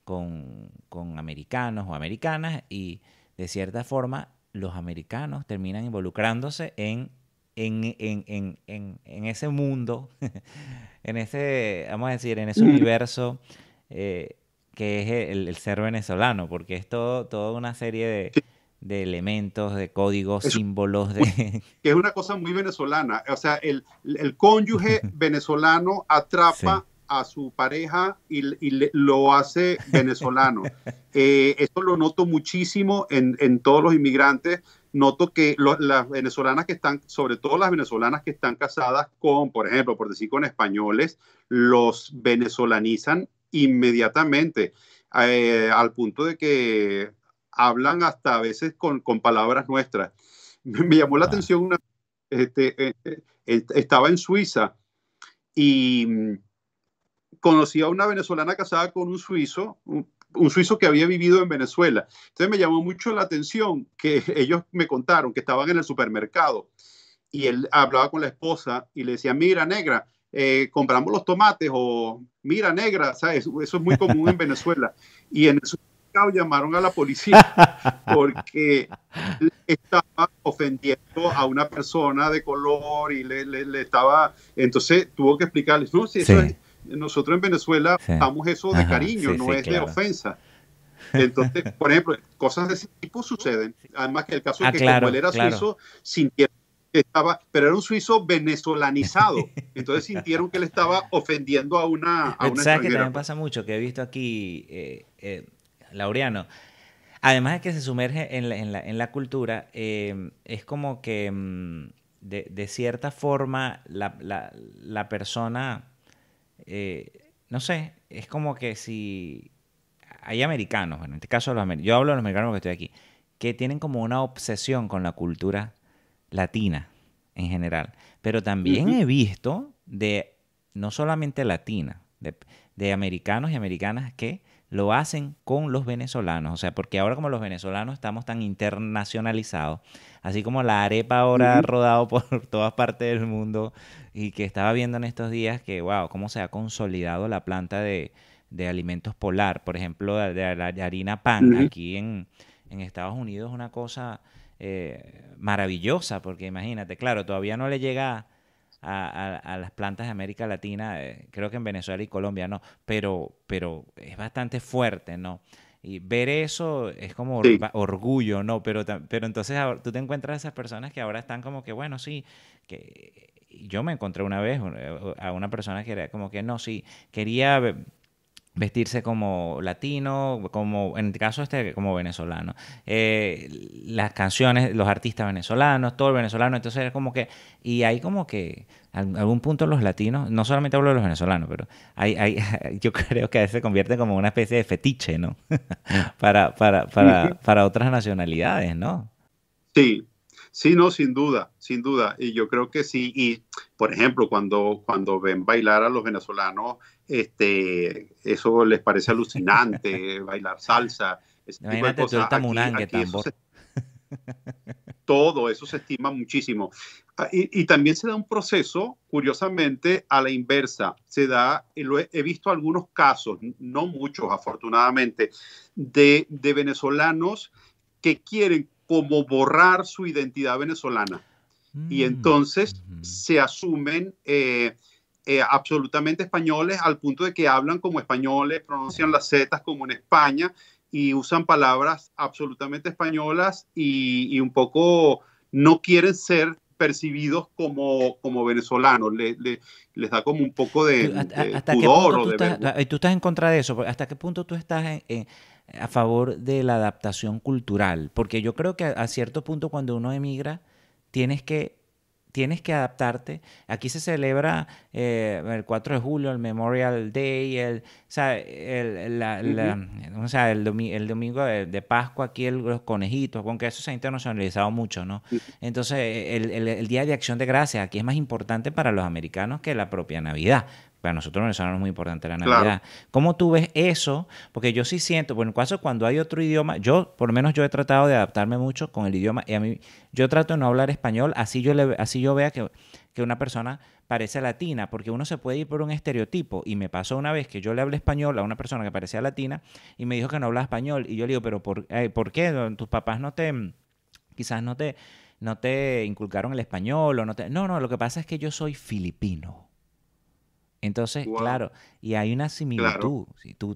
con, con americanos o americanas y de cierta forma los americanos terminan involucrándose en en, en, en, en, ese mundo, en ese, vamos a decir, en ese universo eh, que es el, ser venezolano, porque es todo, toda una serie de, de elementos, de códigos, símbolos. De... Que es una cosa muy venezolana. O sea, el, el cónyuge venezolano atrapa a su pareja y, lo hace venezolano. Eh, esto lo noto muchísimo en, en, todos los inmigrantes. Noto que las venezolanas que están, sobre todo las venezolanas que están casadas con, por ejemplo, por decir con españoles, los venezolanizan inmediatamente, eh, al punto de que hablan hasta a veces con, con palabras nuestras. Me, llamó la atención una, este, eh, estaba en Suiza y conocí a una venezolana casada con un suizo, un, suizo que había vivido en Venezuela. Entonces me llamó mucho la atención que ellos me contaron que estaban en el supermercado y él hablaba con la esposa y le decía, mira, negra, eh, compramos los tomates o mira, negra, ¿sabes? Eso es muy común en Venezuela. Y en el llamaron a la policía porque estaba ofendiendo a una persona de color y le, le, estaba, entonces tuvo que explicarles, no, si eso es nosotros en Venezuela damos eso de cariño, no es de ofensa. Entonces, por ejemplo, cosas de ese tipo suceden. Además que el caso es ah, que como él era suizo, sintieron que estaba, pero era un suizo venezolanizado. Entonces sintieron que él estaba ofendiendo a una, a una ¿Sabes que también pasa mucho? Que he visto aquí, eh, eh, Laureano, además de que se sumerge en la, en la, en la cultura, eh, es como que mm, de, de, cierta forma la, la, persona eh, no sé, es como que si hay americanos, en este caso los yo hablo de los americanos porque estoy aquí, que tienen como una obsesión con la cultura latina en general, pero también he visto de no solamente latina, de, de americanos y americanas que lo hacen con los venezolanos. O sea, porque ahora como los venezolanos estamos tan internacionalizados, así como la arepa ahora ha rodado por todas partes del mundo y que estaba viendo en estos días que, wow, cómo se ha consolidado la planta de, alimentos polar, por ejemplo, de, la harina pan aquí en, en, Estados Unidos, una cosa eh, maravillosa, porque imagínate, claro, todavía no le llega a, las plantas de América Latina, eh, creo que en Venezuela y Colombia no, pero, pero es bastante fuerte, ¿no? Y ver eso es como orgullo, ¿no? Pero, pero entonces tú te encuentras a esas personas que ahora están como que, bueno, sí, que yo me encontré una vez eh, a una persona que era como que, no, sí, quería vestirse como latino, como en el caso este, como venezolano. Eh, las canciones, los artistas venezolanos, todo el venezolano, entonces es como que, y hay como que, en algún punto los latinos, no solamente hablo de los venezolanos, pero hay, hay, yo creo que a veces se convierte como una especie de fetiche, ¿no? para, para, para, para otras nacionalidades, ¿no? Sí, Sí, no, sin duda, sin duda. Y yo creo que sí. Y, por ejemplo, cuando, cuando ven bailar a los venezolanos, este, eso les parece alucinante, bailar salsa. Todo eso se estima muchísimo. Ah, y, también se da un proceso, curiosamente, a la inversa. Se da, lo he, visto algunos casos, no muchos afortunadamente, de, de venezolanos que quieren como borrar su identidad venezolana. y mm, entonces se asumen eh, eh, absolutamente españoles al punto de que hablan como españoles, pronuncian las zetas como en España y usan palabras absolutamente españolas y, un poco no quieren ser percibidos como, como venezolanos, le, les da como un poco de, ¿Hasta, pudor. tú, estás, tú, estás, en contra de eso? ¿Hasta qué punto tú estás a favor de la adaptación cultural? Porque yo creo que a cierto punto cuando uno emigra, tienes que tienes que adaptarte. Aquí se celebra eh, el 4 de julio, el Memorial Day, el, o sea, el, el, domingo de, Pascua, aquí los conejitos, aunque eso se ha internacionalizado mucho, ¿no? Entonces, el, Día de Acción de Gracias aquí es más importante para los americanos que la propia Navidad para nosotros venezolanos es muy importante la Navidad. ¿Cómo tú ves eso? Porque yo sí siento, bueno, en caso cuando hay otro idioma, yo, por lo menos yo he tratado de adaptarme mucho con el idioma, y a mí, yo trato de no hablar español, así yo, le, así yo vea que, que una persona parece latina, porque uno se puede ir por un estereotipo. Y me pasó una vez que yo le hablé español a una persona que parecía latina y me dijo que no hablaba español. Y yo le digo, pero ¿por, eh, ¿por qué? ¿Tus papás no te, quizás no te, no te inculcaron el español o no te... No, no, lo que pasa es que yo soy filipino. Entonces, claro, y hay una similitud, tú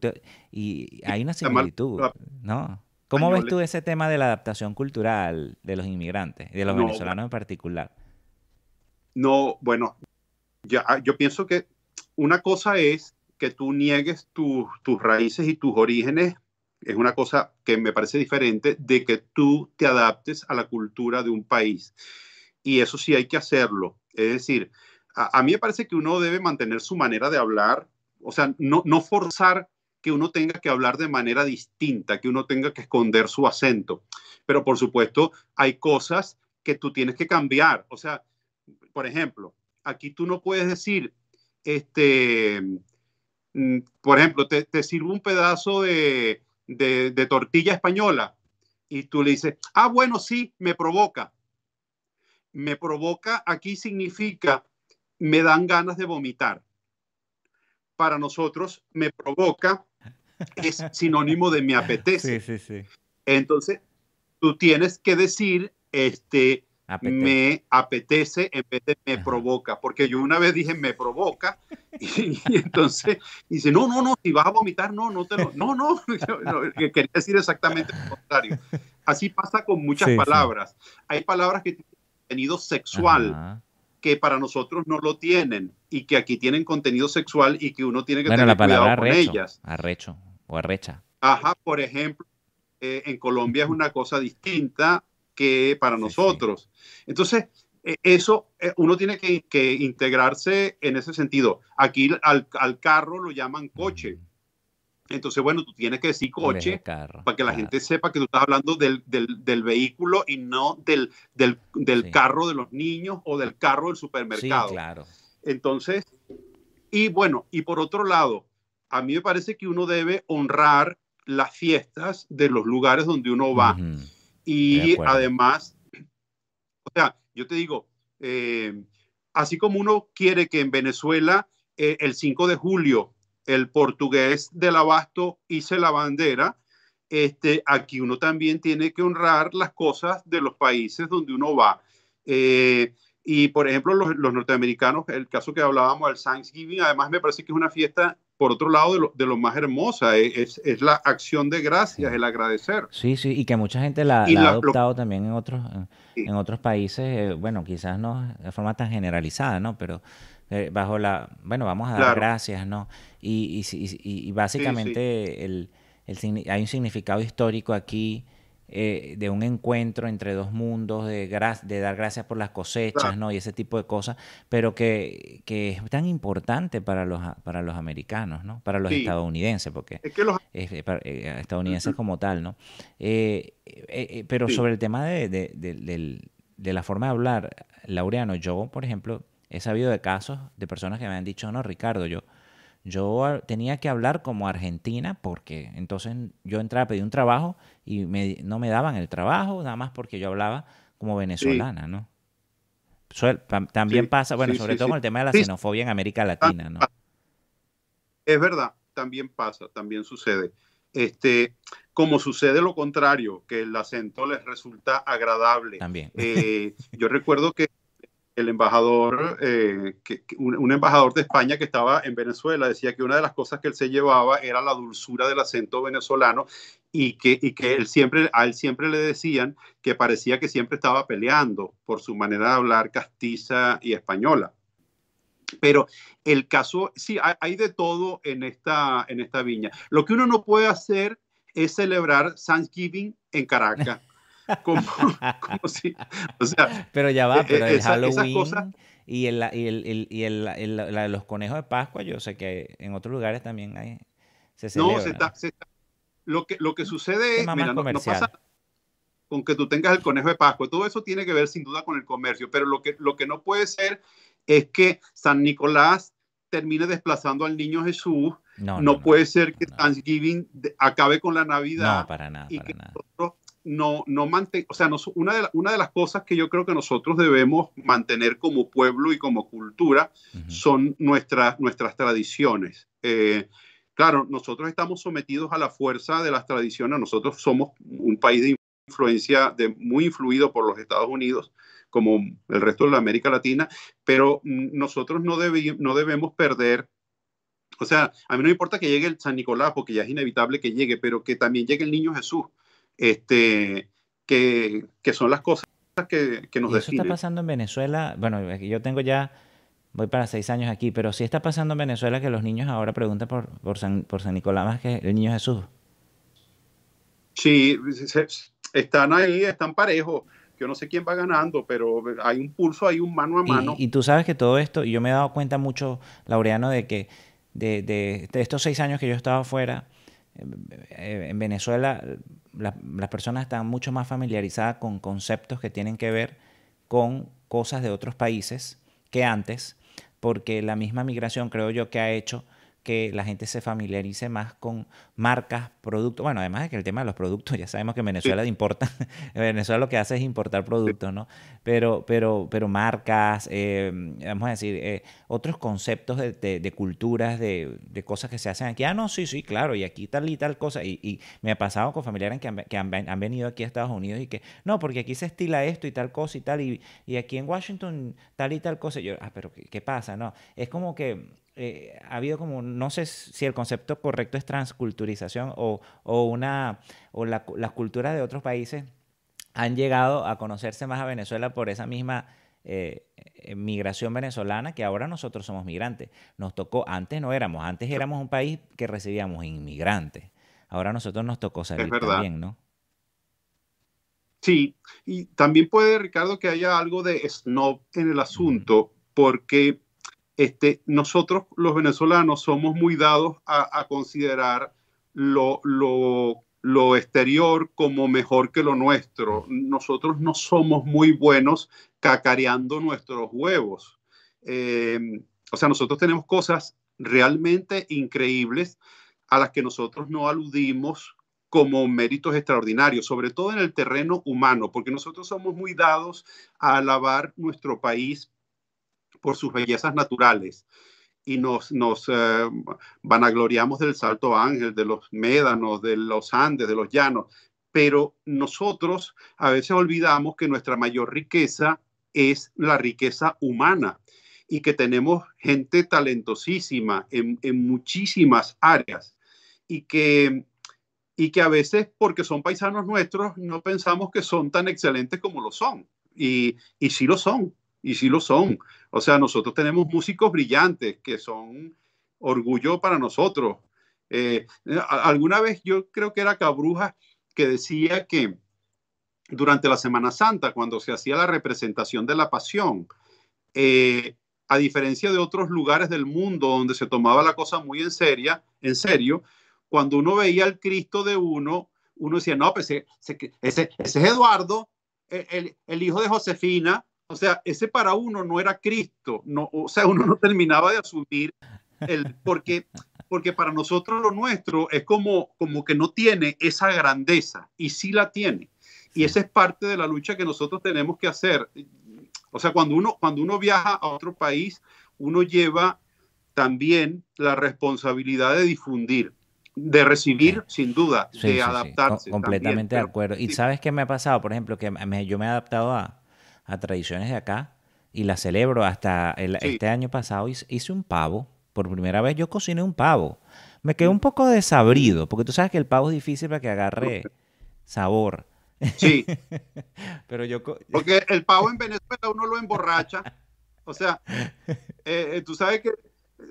y hay una similitud, ¿no? ¿Cómo ves tú ese tema de la adaptación cultural de los inmigrantes, de los venezolanos en particular? No, bueno, ya, ah, yo pienso que una cosa es que tú niegues tus raíces y tus orígenes, es una cosa que me parece diferente de que tú te adaptes a la cultura de un país. Y eso sí hay que hacerlo. Es decir, a, mí me parece que uno debe mantener su manera de hablar, o sea, no, forzar que uno tenga que hablar de manera distinta, que uno tenga que esconder su acento. Pero por supuesto, hay cosas que tú tienes que cambiar. O sea, por ejemplo, aquí tú no puedes decir, este, mm, por ejemplo, te, te sirvo un pedazo de, de, tortilla española y tú le dices, ah, bueno, sí, me provoca. Me provoca aquí significa me dan ganas de vomitar. Para nosotros, me provoca es sinónimo de me apetece. Sí, sí, sí. Entonces, tú tienes que decir, este, me apetece en vez de me provoca, porque yo una vez dije me provoca y, entonces dice, no, no, no, si vas a vomitar, no, no te lo, no, no, quería decir exactamente lo contrario. Así pasa con muchas palabras. Hay palabras que tienen contenido sexual que para nosotros no lo tienen y que aquí tienen contenido sexual y que uno tiene que tener cuidado con ellas. Arrecho o arrecha. Ajá, por ejemplo, eh, en Colombia es una cosa distinta que para nosotros. Entonces, eh, eso eh, uno tiene que, integrarse en ese sentido. Aquí al, al carro lo llaman coche. Mm. Entonces, bueno, tú tienes que decir coche para que la gente sepa que tú estás hablando del, vehículo y no del, del, carro de los niños o del carro del supermercado. Sí, claro. Entonces, y bueno, y por otro lado, a mí me parece que uno debe honrar las fiestas de los lugares donde uno va. Y además, o sea, yo te digo, eh, así como uno quiere que en Venezuela eh, el 5 de julio el portugués del abasto hice la bandera, este, aquí uno también tiene que honrar las cosas de los países donde uno va. Eh, y por ejemplo, los, norteamericanos, el caso que hablábamos del Thanksgiving, además me parece que es una fiesta, por otro lado, de lo, de lo más hermosa, es, es, la acción de gracias, el agradecer. Sí, sí, y que mucha gente la, ha adoptado también en otros, en, otros países, eh, bueno, quizás no de forma tan generalizada, ¿no? Pero eh, bajo la, bueno, vamos a dar gracias, ¿no? Y, y, y, básicamente El, el, hay un significado histórico aquí eh, de un encuentro entre dos mundos, de, de dar gracias por las cosechas, ¿no? Y ese tipo de cosas, pero que, que, es tan importante para los, para los americanos, ¿no? Para los estadounidenses, porque es que los... Eh, estadounidenses como tal, ¿no? pero sobre el tema de, de, de, de la forma de hablar, Laureano, yo, por ejemplo, he sabido de casos de personas que me han dicho, no, Ricardo, yo, yo tenía que hablar como argentina porque entonces yo entraba a pedir un trabajo y no me daban el trabajo, nada más porque yo hablaba como venezolana, ¿no? también pasa, bueno, sobre todo con el tema de la xenofobia en América Latina, ¿no? Es verdad, también pasa, también sucede. Este, como sucede lo contrario, que el acento les resulta agradable. También. Eh, yo recuerdo que el embajador, eh, un, embajador de España que estaba en Venezuela, decía que una de las cosas que él se llevaba era la dulzura del acento venezolano y que, y que él siempre, a él siempre le decían que parecía que siempre estaba peleando por su manera de hablar castiza y española. Pero el caso, sí, hay, de todo en esta, en esta viña. Lo que uno no puede hacer es celebrar Thanksgiving en Caracas. Como, si, o sea, pero ya va, e, pero el Halloween y, el, y, el, y el, los conejos de Pascua, yo sé que en otros lugares también hay, se celebra. No, se está, lo, que, lo que sucede es, mira, no, pasa con que tú tengas el conejo de Pascua, todo eso tiene que ver sin duda con el comercio, pero lo que, lo que no puede ser es que San Nicolás termine desplazando al niño Jesús. No, no, puede ser que Thanksgiving acabe con la Navidad. No, para nada. Y para que nada. nosotros no, no manten, o sea, una, de una de las cosas que yo creo que nosotros debemos mantener como pueblo y como cultura son nuestras, nuestras tradiciones. Eh, claro, nosotros estamos sometidos a la fuerza de las tradiciones, nosotros somos un país de influencia, de, muy influido por los Estados Unidos, como el resto de la América Latina, pero nosotros no, no debemos perder o sea, a mí no me importa que llegue el San Nicolás, porque ya es inevitable que llegue, pero que también llegue el niño Jesús este, que, que son las cosas que, que nos ¿Y eso está pasando en Venezuela? Bueno, yo tengo ya, voy para seis años aquí, pero sí está pasando en Venezuela que los niños ahora preguntan por, por, San, por San Nicolás más que el niño Jesús. Sí, están ahí, están parejos. Yo no sé quién va ganando, pero hay un pulso, hay un mano a mano. Y, tú sabes que todo esto, y yo me he dado cuenta mucho, Laureano, de que de, de, de estos seis años que yo estaba afuera, en Venezuela las personas están mucho más familiarizadas con conceptos que tienen que ver con cosas de otros países que antes, porque la misma migración creo yo que ha hecho que la gente se familiarice más con marcas, productos. Bueno, además de que el tema de los productos, ya sabemos que Venezuela importa, Venezuela lo que hace es importar productos, ¿no? Pero, pero, pero marcas, eh, vamos a decir, eh, otros conceptos de, de, culturas, de, de, cosas que se hacen aquí. Ah, no, sí, sí, claro, y aquí tal y tal cosa. Y, y me ha pasado con familiares que, han, que han, han, venido aquí a Estados Unidos y que, no, porque aquí se estila esto y tal cosa y tal, y, y aquí en Washington tal y tal cosa. Y yo, ah, pero ¿qué, qué pasa? No, es como que eh, ha habido como, no sé si el concepto correcto es transculturización o, o una, o la, las culturas de otros países han llegado a conocerse más a Venezuela por esa misma eh, migración venezolana que ahora nosotros somos migrantes. Nos tocó, antes no éramos, antes éramos un país que recibíamos inmigrantes. Ahora a nosotros nos tocó salir también, ¿no? Sí, y también puede, Ricardo, que haya algo de snob en el asunto, porque este, nosotros los venezolanos somos muy dados a, considerar lo, exterior como mejor que lo nuestro. Nosotros no somos muy buenos cacareando nuestros huevos. Em, o sea, nosotros tenemos cosas realmente increíbles a las que nosotros no aludimos como méritos extraordinarios, sobre todo en el terreno humano, porque nosotros somos muy dados a alabar nuestro país por sus bellezas naturales. Y nos, nos eh, vanagloriamos del Salto Ángel, de los médanos, de los Andes, de los llanos, pero nosotros a veces olvidamos que nuestra mayor riqueza es la riqueza humana y que tenemos gente talentosísima en, en muchísimas áreas. Y que, y que a veces porque son paisanos nuestros no pensamos que son tan excelentes como lo son. Y, y sí lo son y sí lo son. O sea, nosotros tenemos músicos brillantes que son orgullo para nosotros. Eh, alguna vez yo creo que era Cabruja que decía que durante la Semana Santa, cuando se hacía la representación de la pasión, eh, a diferencia de otros lugares del mundo donde se tomaba la cosa muy en, seria, en serio, cuando uno veía al Cristo de uno, uno decía, no, pues ese, ese, es Eduardo, el, el, hijo de Josefina, o sea, ese para uno no era Cristo, no, o sea, uno no terminaba de asumir el, porque, porque para nosotros lo nuestro es como, como que no tiene esa grandeza y sí la tiene. Y esa es parte de la lucha que nosotros tenemos que hacer. O sea, cuando uno, cuando uno viaja a otro país, uno lleva también la responsabilidad de difundir, de recibir, sin duda, de adaptarse. completamente de acuerdo. Y sabes qué me ha pasado, por ejemplo, que yo me he adaptado a, a tradiciones de acá, y la celebro. Hasta este año pasado hice un pavo. Por primera vez yo cociné un pavo. Me quedé un poco desabrido, porque tú sabes que el pavo es difícil para que agarre sabor. Sí. Pero yo... Porque el pavo en Venezuela uno lo emborracha. O sea, eh, eh, tú sabes que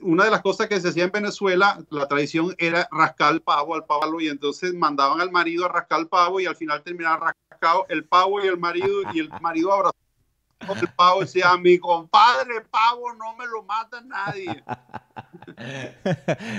una de las cosas que se hacía en Venezuela, la tradición era rascar el pavo al pavo y entonces mandaban al marido a rascar el pavo y al final terminaba rascado el pavo y el marido y el marido abrazó el pavo decía, mi compadre, pavo no me lo mata nadie.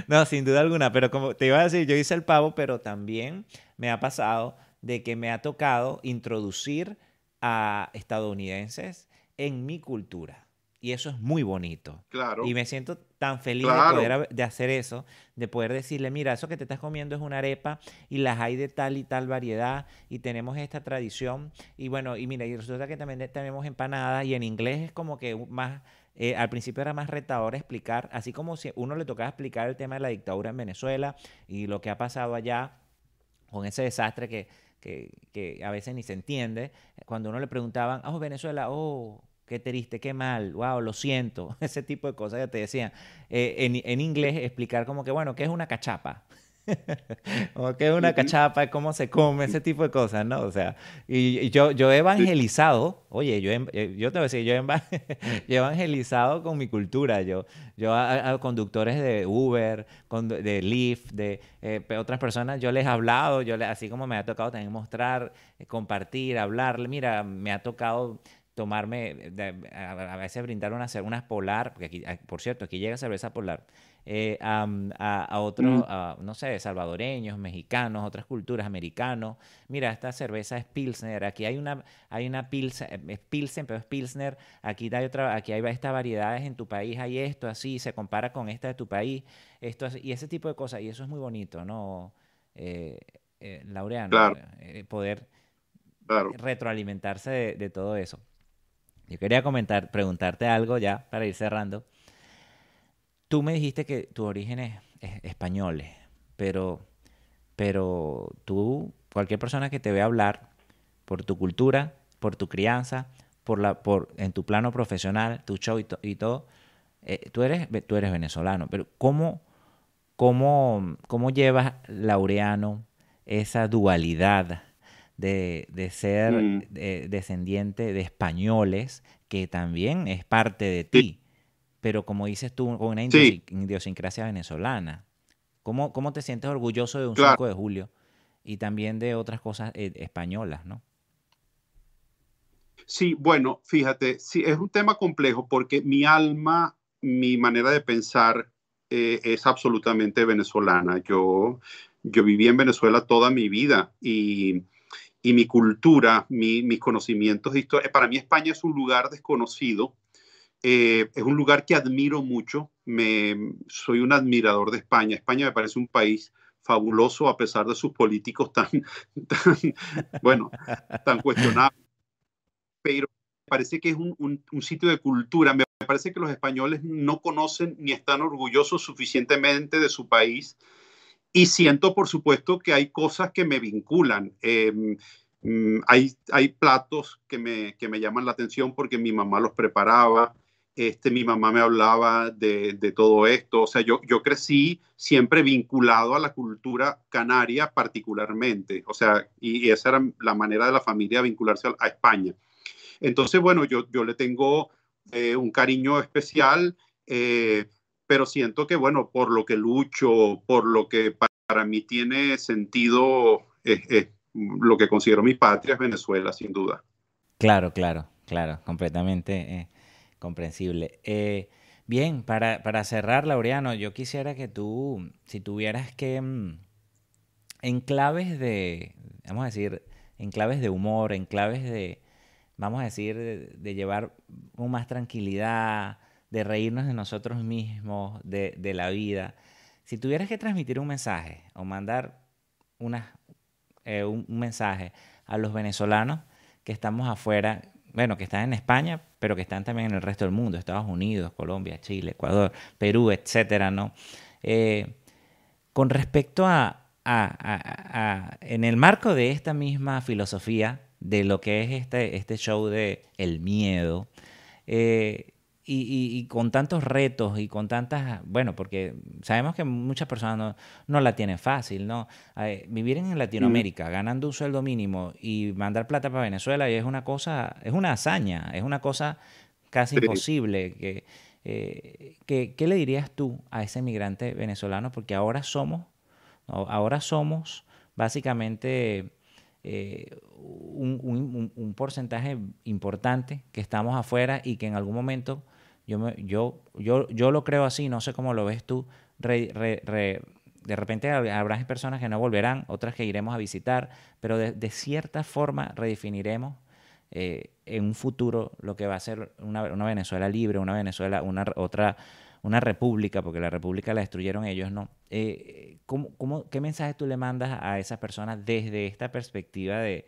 No, sin duda alguna, pero como te iba a decir, yo hice el pavo, pero también me ha pasado de que me ha tocado introducir a estadounidenses en mi cultura. Y eso es muy bonito. Claro. Y me siento tan feliz de poder de hacer eso, de poder decirle, mira, eso que te estás comiendo es una arepa y las hay de tal y tal variedad y tenemos esta tradición. Y bueno, y mira, y resulta que también tenemos empanadas y en inglés es como que más, eh, al principio era más retador explicar, así como si uno le tocaba explicar el tema de la dictadura en Venezuela y lo que ha pasado allá con ese desastre que, que, que a veces ni se entiende. Cuando uno le preguntaban, oh, Venezuela, oh qué triste, qué mal, wow, lo siento, ese tipo de cosas que te decían. Eh, en, en, inglés explicar como que, bueno, ¿qué es una cachapa? o qué es una cachapa, cómo se come, ese tipo de cosas, ¿no? O sea, y, yo, yo he evangelizado, oye, yo, eh, yo te voy a decir, yo he evangelizado con mi cultura, yo, yo a, conductores de Uber, de Lyft, de eh, otras personas, yo les he hablado, yo así como me ha tocado también mostrar, compartir, hablar, mira, me ha tocado tomarme, a, veces brindar una, unas polar, porque aquí, por cierto, aquí llega cerveza polar, eh, a, a, otros, mm. no sé, salvadoreños, mexicanos, otras culturas, americanos. Mira, esta cerveza es Pilsner, aquí hay una, hay una Pilsen, es Pilsen, pero es Pilsner, aquí hay otra, aquí hay estas variedades en tu país, hay esto así, se compara con esta de tu país, esto y ese tipo de cosas, y eso es muy bonito, ¿no? Eh, eh Laureano, eh, poder retroalimentarse de todo eso. Yo quería comentar, preguntarte algo ya para ir cerrando. Tú me dijiste que tu origen es, español, pero, pero tú, cualquier persona que te vea hablar por tu cultura, por tu crianza, por la, por, en tu plano profesional, tu show y, todo, eh, tú, eres, tú eres venezolano, pero ¿cómo, cómo, cómo llevas, Laureano, esa dualidad de, ser mm. descendiente de españoles, que también es parte de ti, pero como dices tú, con una idiosincrasia venezolana. ¿Cómo, ¿Cómo, te sientes orgulloso de un 5 de julio y también de otras cosas eh, españolas, no? Sí, bueno, fíjate, sí, es un tema complejo porque mi alma, mi manera de pensar eh, es absolutamente venezolana. Yo, yo viví en Venezuela toda mi vida y y mi cultura, mis conocimientos de historia. Para mí España es un lugar desconocido, eh, es un lugar que admiro mucho, me, soy un admirador de España. España me parece un país fabuloso a pesar de sus políticos tan, tan bueno, tan cuestionables. Pero me parece que es un, un, sitio de cultura. Me parece que los españoles no conocen ni están orgullosos suficientemente de su país y siento, por supuesto, que hay cosas que me vinculan. Em, mm, hay, hay platos que me, que me llaman la atención porque mi mamá los preparaba. Este, mi mamá me hablaba de, de, todo esto. O sea, yo, yo crecí siempre vinculado a la cultura canaria particularmente. O sea, y, esa era la manera de la familia vincularse a, España. Entonces, bueno, yo, yo le tengo eh, un cariño especial. Eh, pero siento que, bueno, por lo que lucho, por lo que para mí tiene sentido, es, lo que considero mi patria es Venezuela, sin duda. Claro, claro, claro, completamente eh, comprensible. Eh, bien, para, para, cerrar, Laureano, yo quisiera que tú, si tuvieras que, mm, en claves de, vamos a decir, en claves de humor, en claves de, vamos a decir, de, llevar más tranquilidad, de reírnos de nosotros mismos, de, la vida. Si tuvieras que transmitir un mensaje o mandar una, eh, un, mensaje a los venezolanos que estamos afuera, bueno, que están en España, pero que están también en el resto del mundo, Estados Unidos, Colombia, Chile, Ecuador, Perú, etcétera, ¿no? Eh, con respecto a, a, en el marco de esta misma filosofía de lo que es este, este show de el miedo, Eh, y, con tantos retos y con tantas, bueno, porque sabemos que muchas personas no, la tienen fácil, ¿no? vivir en Latinoamérica ganando un sueldo mínimo y mandar plata para Venezuela es una cosa, es una hazaña, es una cosa casi imposible. Que, eh, ¿Qué le dirías tú a ese migrante venezolano? Porque ahora somos, ahora somos básicamente eh, un, porcentaje importante que estamos afuera y que en algún momento, yo, yo, yo, yo lo creo así, no sé cómo lo ves tú, de repente habrá personas que no volverán, otras que iremos a visitar, pero de, cierta forma redefiniremos eh, en un futuro lo que va a ser una, una Venezuela libre, una Venezuela, una otra una república, porque la república la destruyeron ellos, ¿no? Eh, ¿cómo, qué mensaje tú le mandas a esas personas desde esta perspectiva de,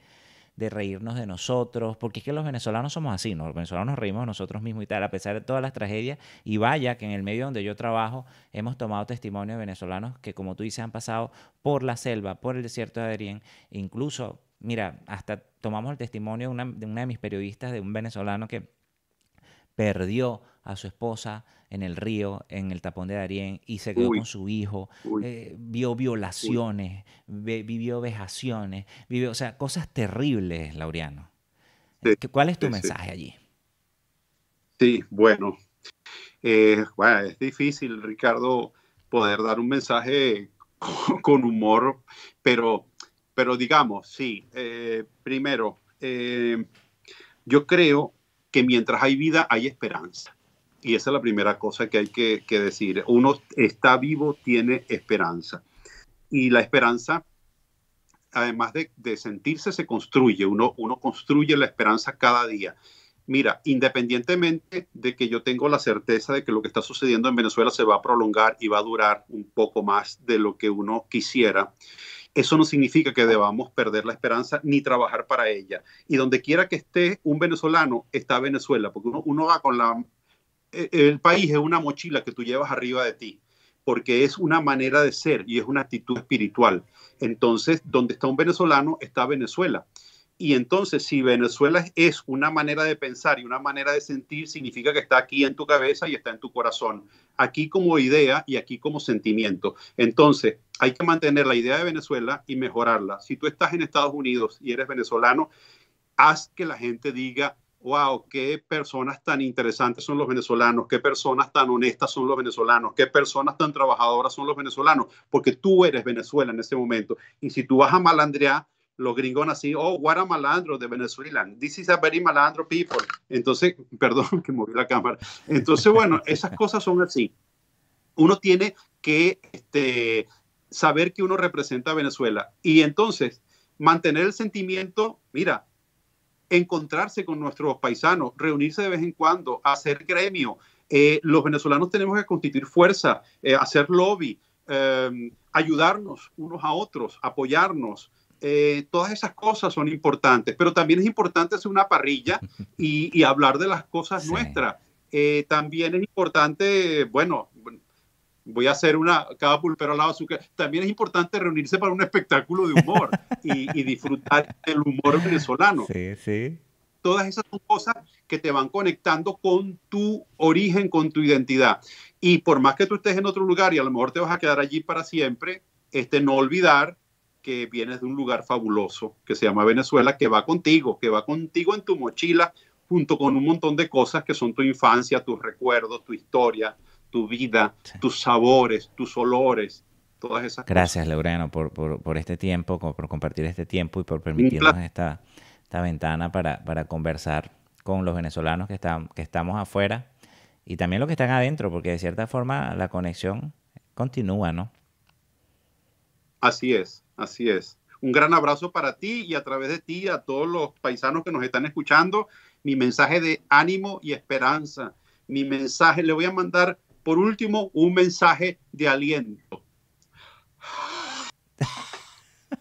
reírnos de nosotros? Porque es que los venezolanos somos así, ¿no? Los venezolanos nos reímos de nosotros mismos y tal, a pesar de todas las tragedias. Y vaya que en el medio donde yo trabajo hemos tomado testimonio de venezolanos que, como tú dices, han pasado por la selva, por el desierto de Adrián, incluso, mira, hasta tomamos el testimonio de de, una de mis periodistas, de un venezolano que perdió a su esposa en el río, en el tapón de Darién, y se quedó con su hijo, eh, vio violaciones, vivió vejaciones, vivió, o sea, cosas terribles, Laureano. ¿Cuál es tu mensaje allí? Sí, bueno, eh, bueno, es difícil, Ricardo, poder dar un mensaje con, humor, pero, pero digamos, sí, eh, primero, yo creo que mientras hay vida hay esperanza. Y esa es la primera cosa que hay que, decir. Uno está vivo, tiene esperanza. Y la esperanza, además de, sentirse, se construye. Uno, uno construye la esperanza cada día. Mira, independientemente de que yo tengo la certeza de que lo que está sucediendo en Venezuela se va a prolongar y va a durar un poco más de lo que uno quisiera, eso no significa que debamos perder la esperanza ni trabajar para ella. Y donde quiera que esté un venezolano, está Venezuela, porque uno, va con la... E, el país es una mochila que tú llevas arriba de ti, porque es una manera de ser y es una actitud espiritual. Entonces, donde está un venezolano, está Venezuela. Y entonces, si Venezuela es una manera de pensar y una manera de sentir, significa que está aquí en tu cabeza y está en tu corazón, aquí como idea y aquí como sentimiento. Entonces, hay que mantener la idea de Venezuela y mejorarla. Si tú estás en Estados Unidos y eres venezolano, haz que la gente diga, wow, qué personas tan interesantes son los venezolanos, qué personas tan honestas son los venezolanos, qué personas tan trabajadoras son los venezolanos, porque tú eres Venezuela en ese momento. Y si tú vas a malandrear, los gringos así, oh, what a malandro de Venezuela. This is a very malandro people. Entonces, perdón que moví la cámara. Entonces, bueno, esas cosas son así. Uno tiene que este, saber que uno representa a Venezuela y entonces mantener el sentimiento, mira, encontrarse con nuestros paisanos, reunirse de vez en cuando, hacer gremio. Eh, los venezolanos tenemos que constituir fuerza, eh, hacer lobby, eh, ayudarnos unos a otros, apoyarnos. Eh, todas esas cosas son importantes, pero también es importante hacer una parrilla y, hablar de las cosas nuestras. Eh, también es importante, bueno, voy a hacer una, cada pulpero al lado de su También es importante reunirse para un espectáculo de humor y, disfrutar del humor venezolano. Sí, sí. Todas esas son cosas que te van conectando con tu origen, con tu identidad. Y por más que tú estés en otro lugar y a lo mejor te vas a quedar allí para siempre, este, no olvidar que vienes de un lugar fabuloso que se llama Venezuela, que va contigo, que va contigo en tu mochila, junto con un montón de cosas que son tu infancia, tus recuerdos, tu historia, tu vida, tus sabores, tus olores, todas esas Gracias, cosas. Laureano, por, por, este tiempo, por compartir este tiempo y por permitirnos esta, esta ventana para, para conversar con los venezolanos que, están, que estamos afuera y también los que están adentro, porque de cierta forma la conexión continúa, ¿no? Así es. Así es. Un gran abrazo para ti y a través de ti a todos los paisanos que nos están escuchando. Mi mensaje de ánimo y esperanza. Mi mensaje, le voy a mandar por último un mensaje de aliento.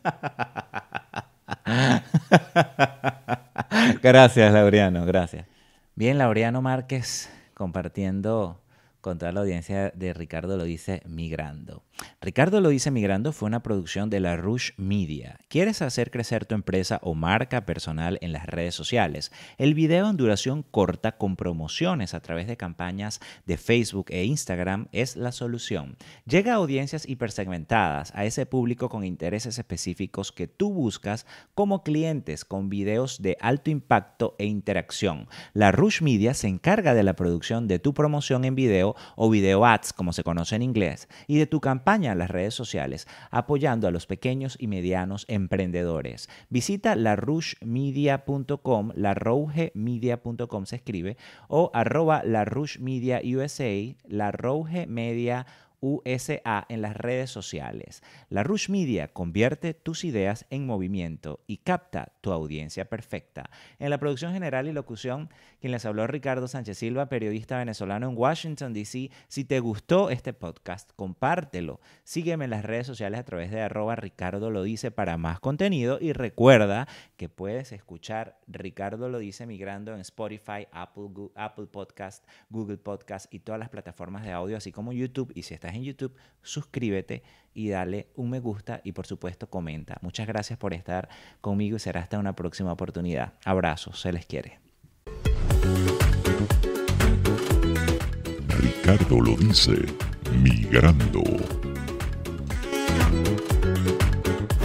gracias, Laureano, gracias. Bien, Laureano Márquez compartiendo con toda la audiencia de Ricardo lo dice migrando. Ricardo lo dice migrando fue una producción de la Rush Media. ¿Quieres hacer crecer tu empresa o marca personal en las redes sociales? El video en duración corta con promociones a través de campañas de Facebook e Instagram es la solución. Llega a audiencias hipersegmentadas, a ese público con intereses específicos que tú buscas como clientes con videos de alto impacto e interacción. La Rush Media se encarga de la producción de tu promoción en video o video ads, como se conoce en inglés, y de tu campaña las redes sociales apoyando a los pequeños y medianos emprendedores. Visita larushmedia.com, larougemedia.com se escribe, o arroba larushmedia USA, larougemedia USA en las redes sociales. La Rush Media convierte tus ideas en movimiento y capta tu audiencia perfecta. En la producción general y locución, quien les habló Ricardo Sánchez Silva, periodista venezolano en Washington, D.C. Si te gustó este podcast, compártelo. Sígueme en las redes sociales a través de arroba Ricardo lo dice para más contenido y recuerda que puedes escuchar Ricardo lo dice migrando en Spotify, Apple, Apple Podcast, Google Podcast y todas las plataformas de audio, así como YouTube. Y si en YouTube, suscríbete y dale un me gusta y por supuesto comenta. Muchas gracias por estar conmigo y será hasta una próxima oportunidad. Abrazos, se les quiere. Ricardo lo dice, migrando.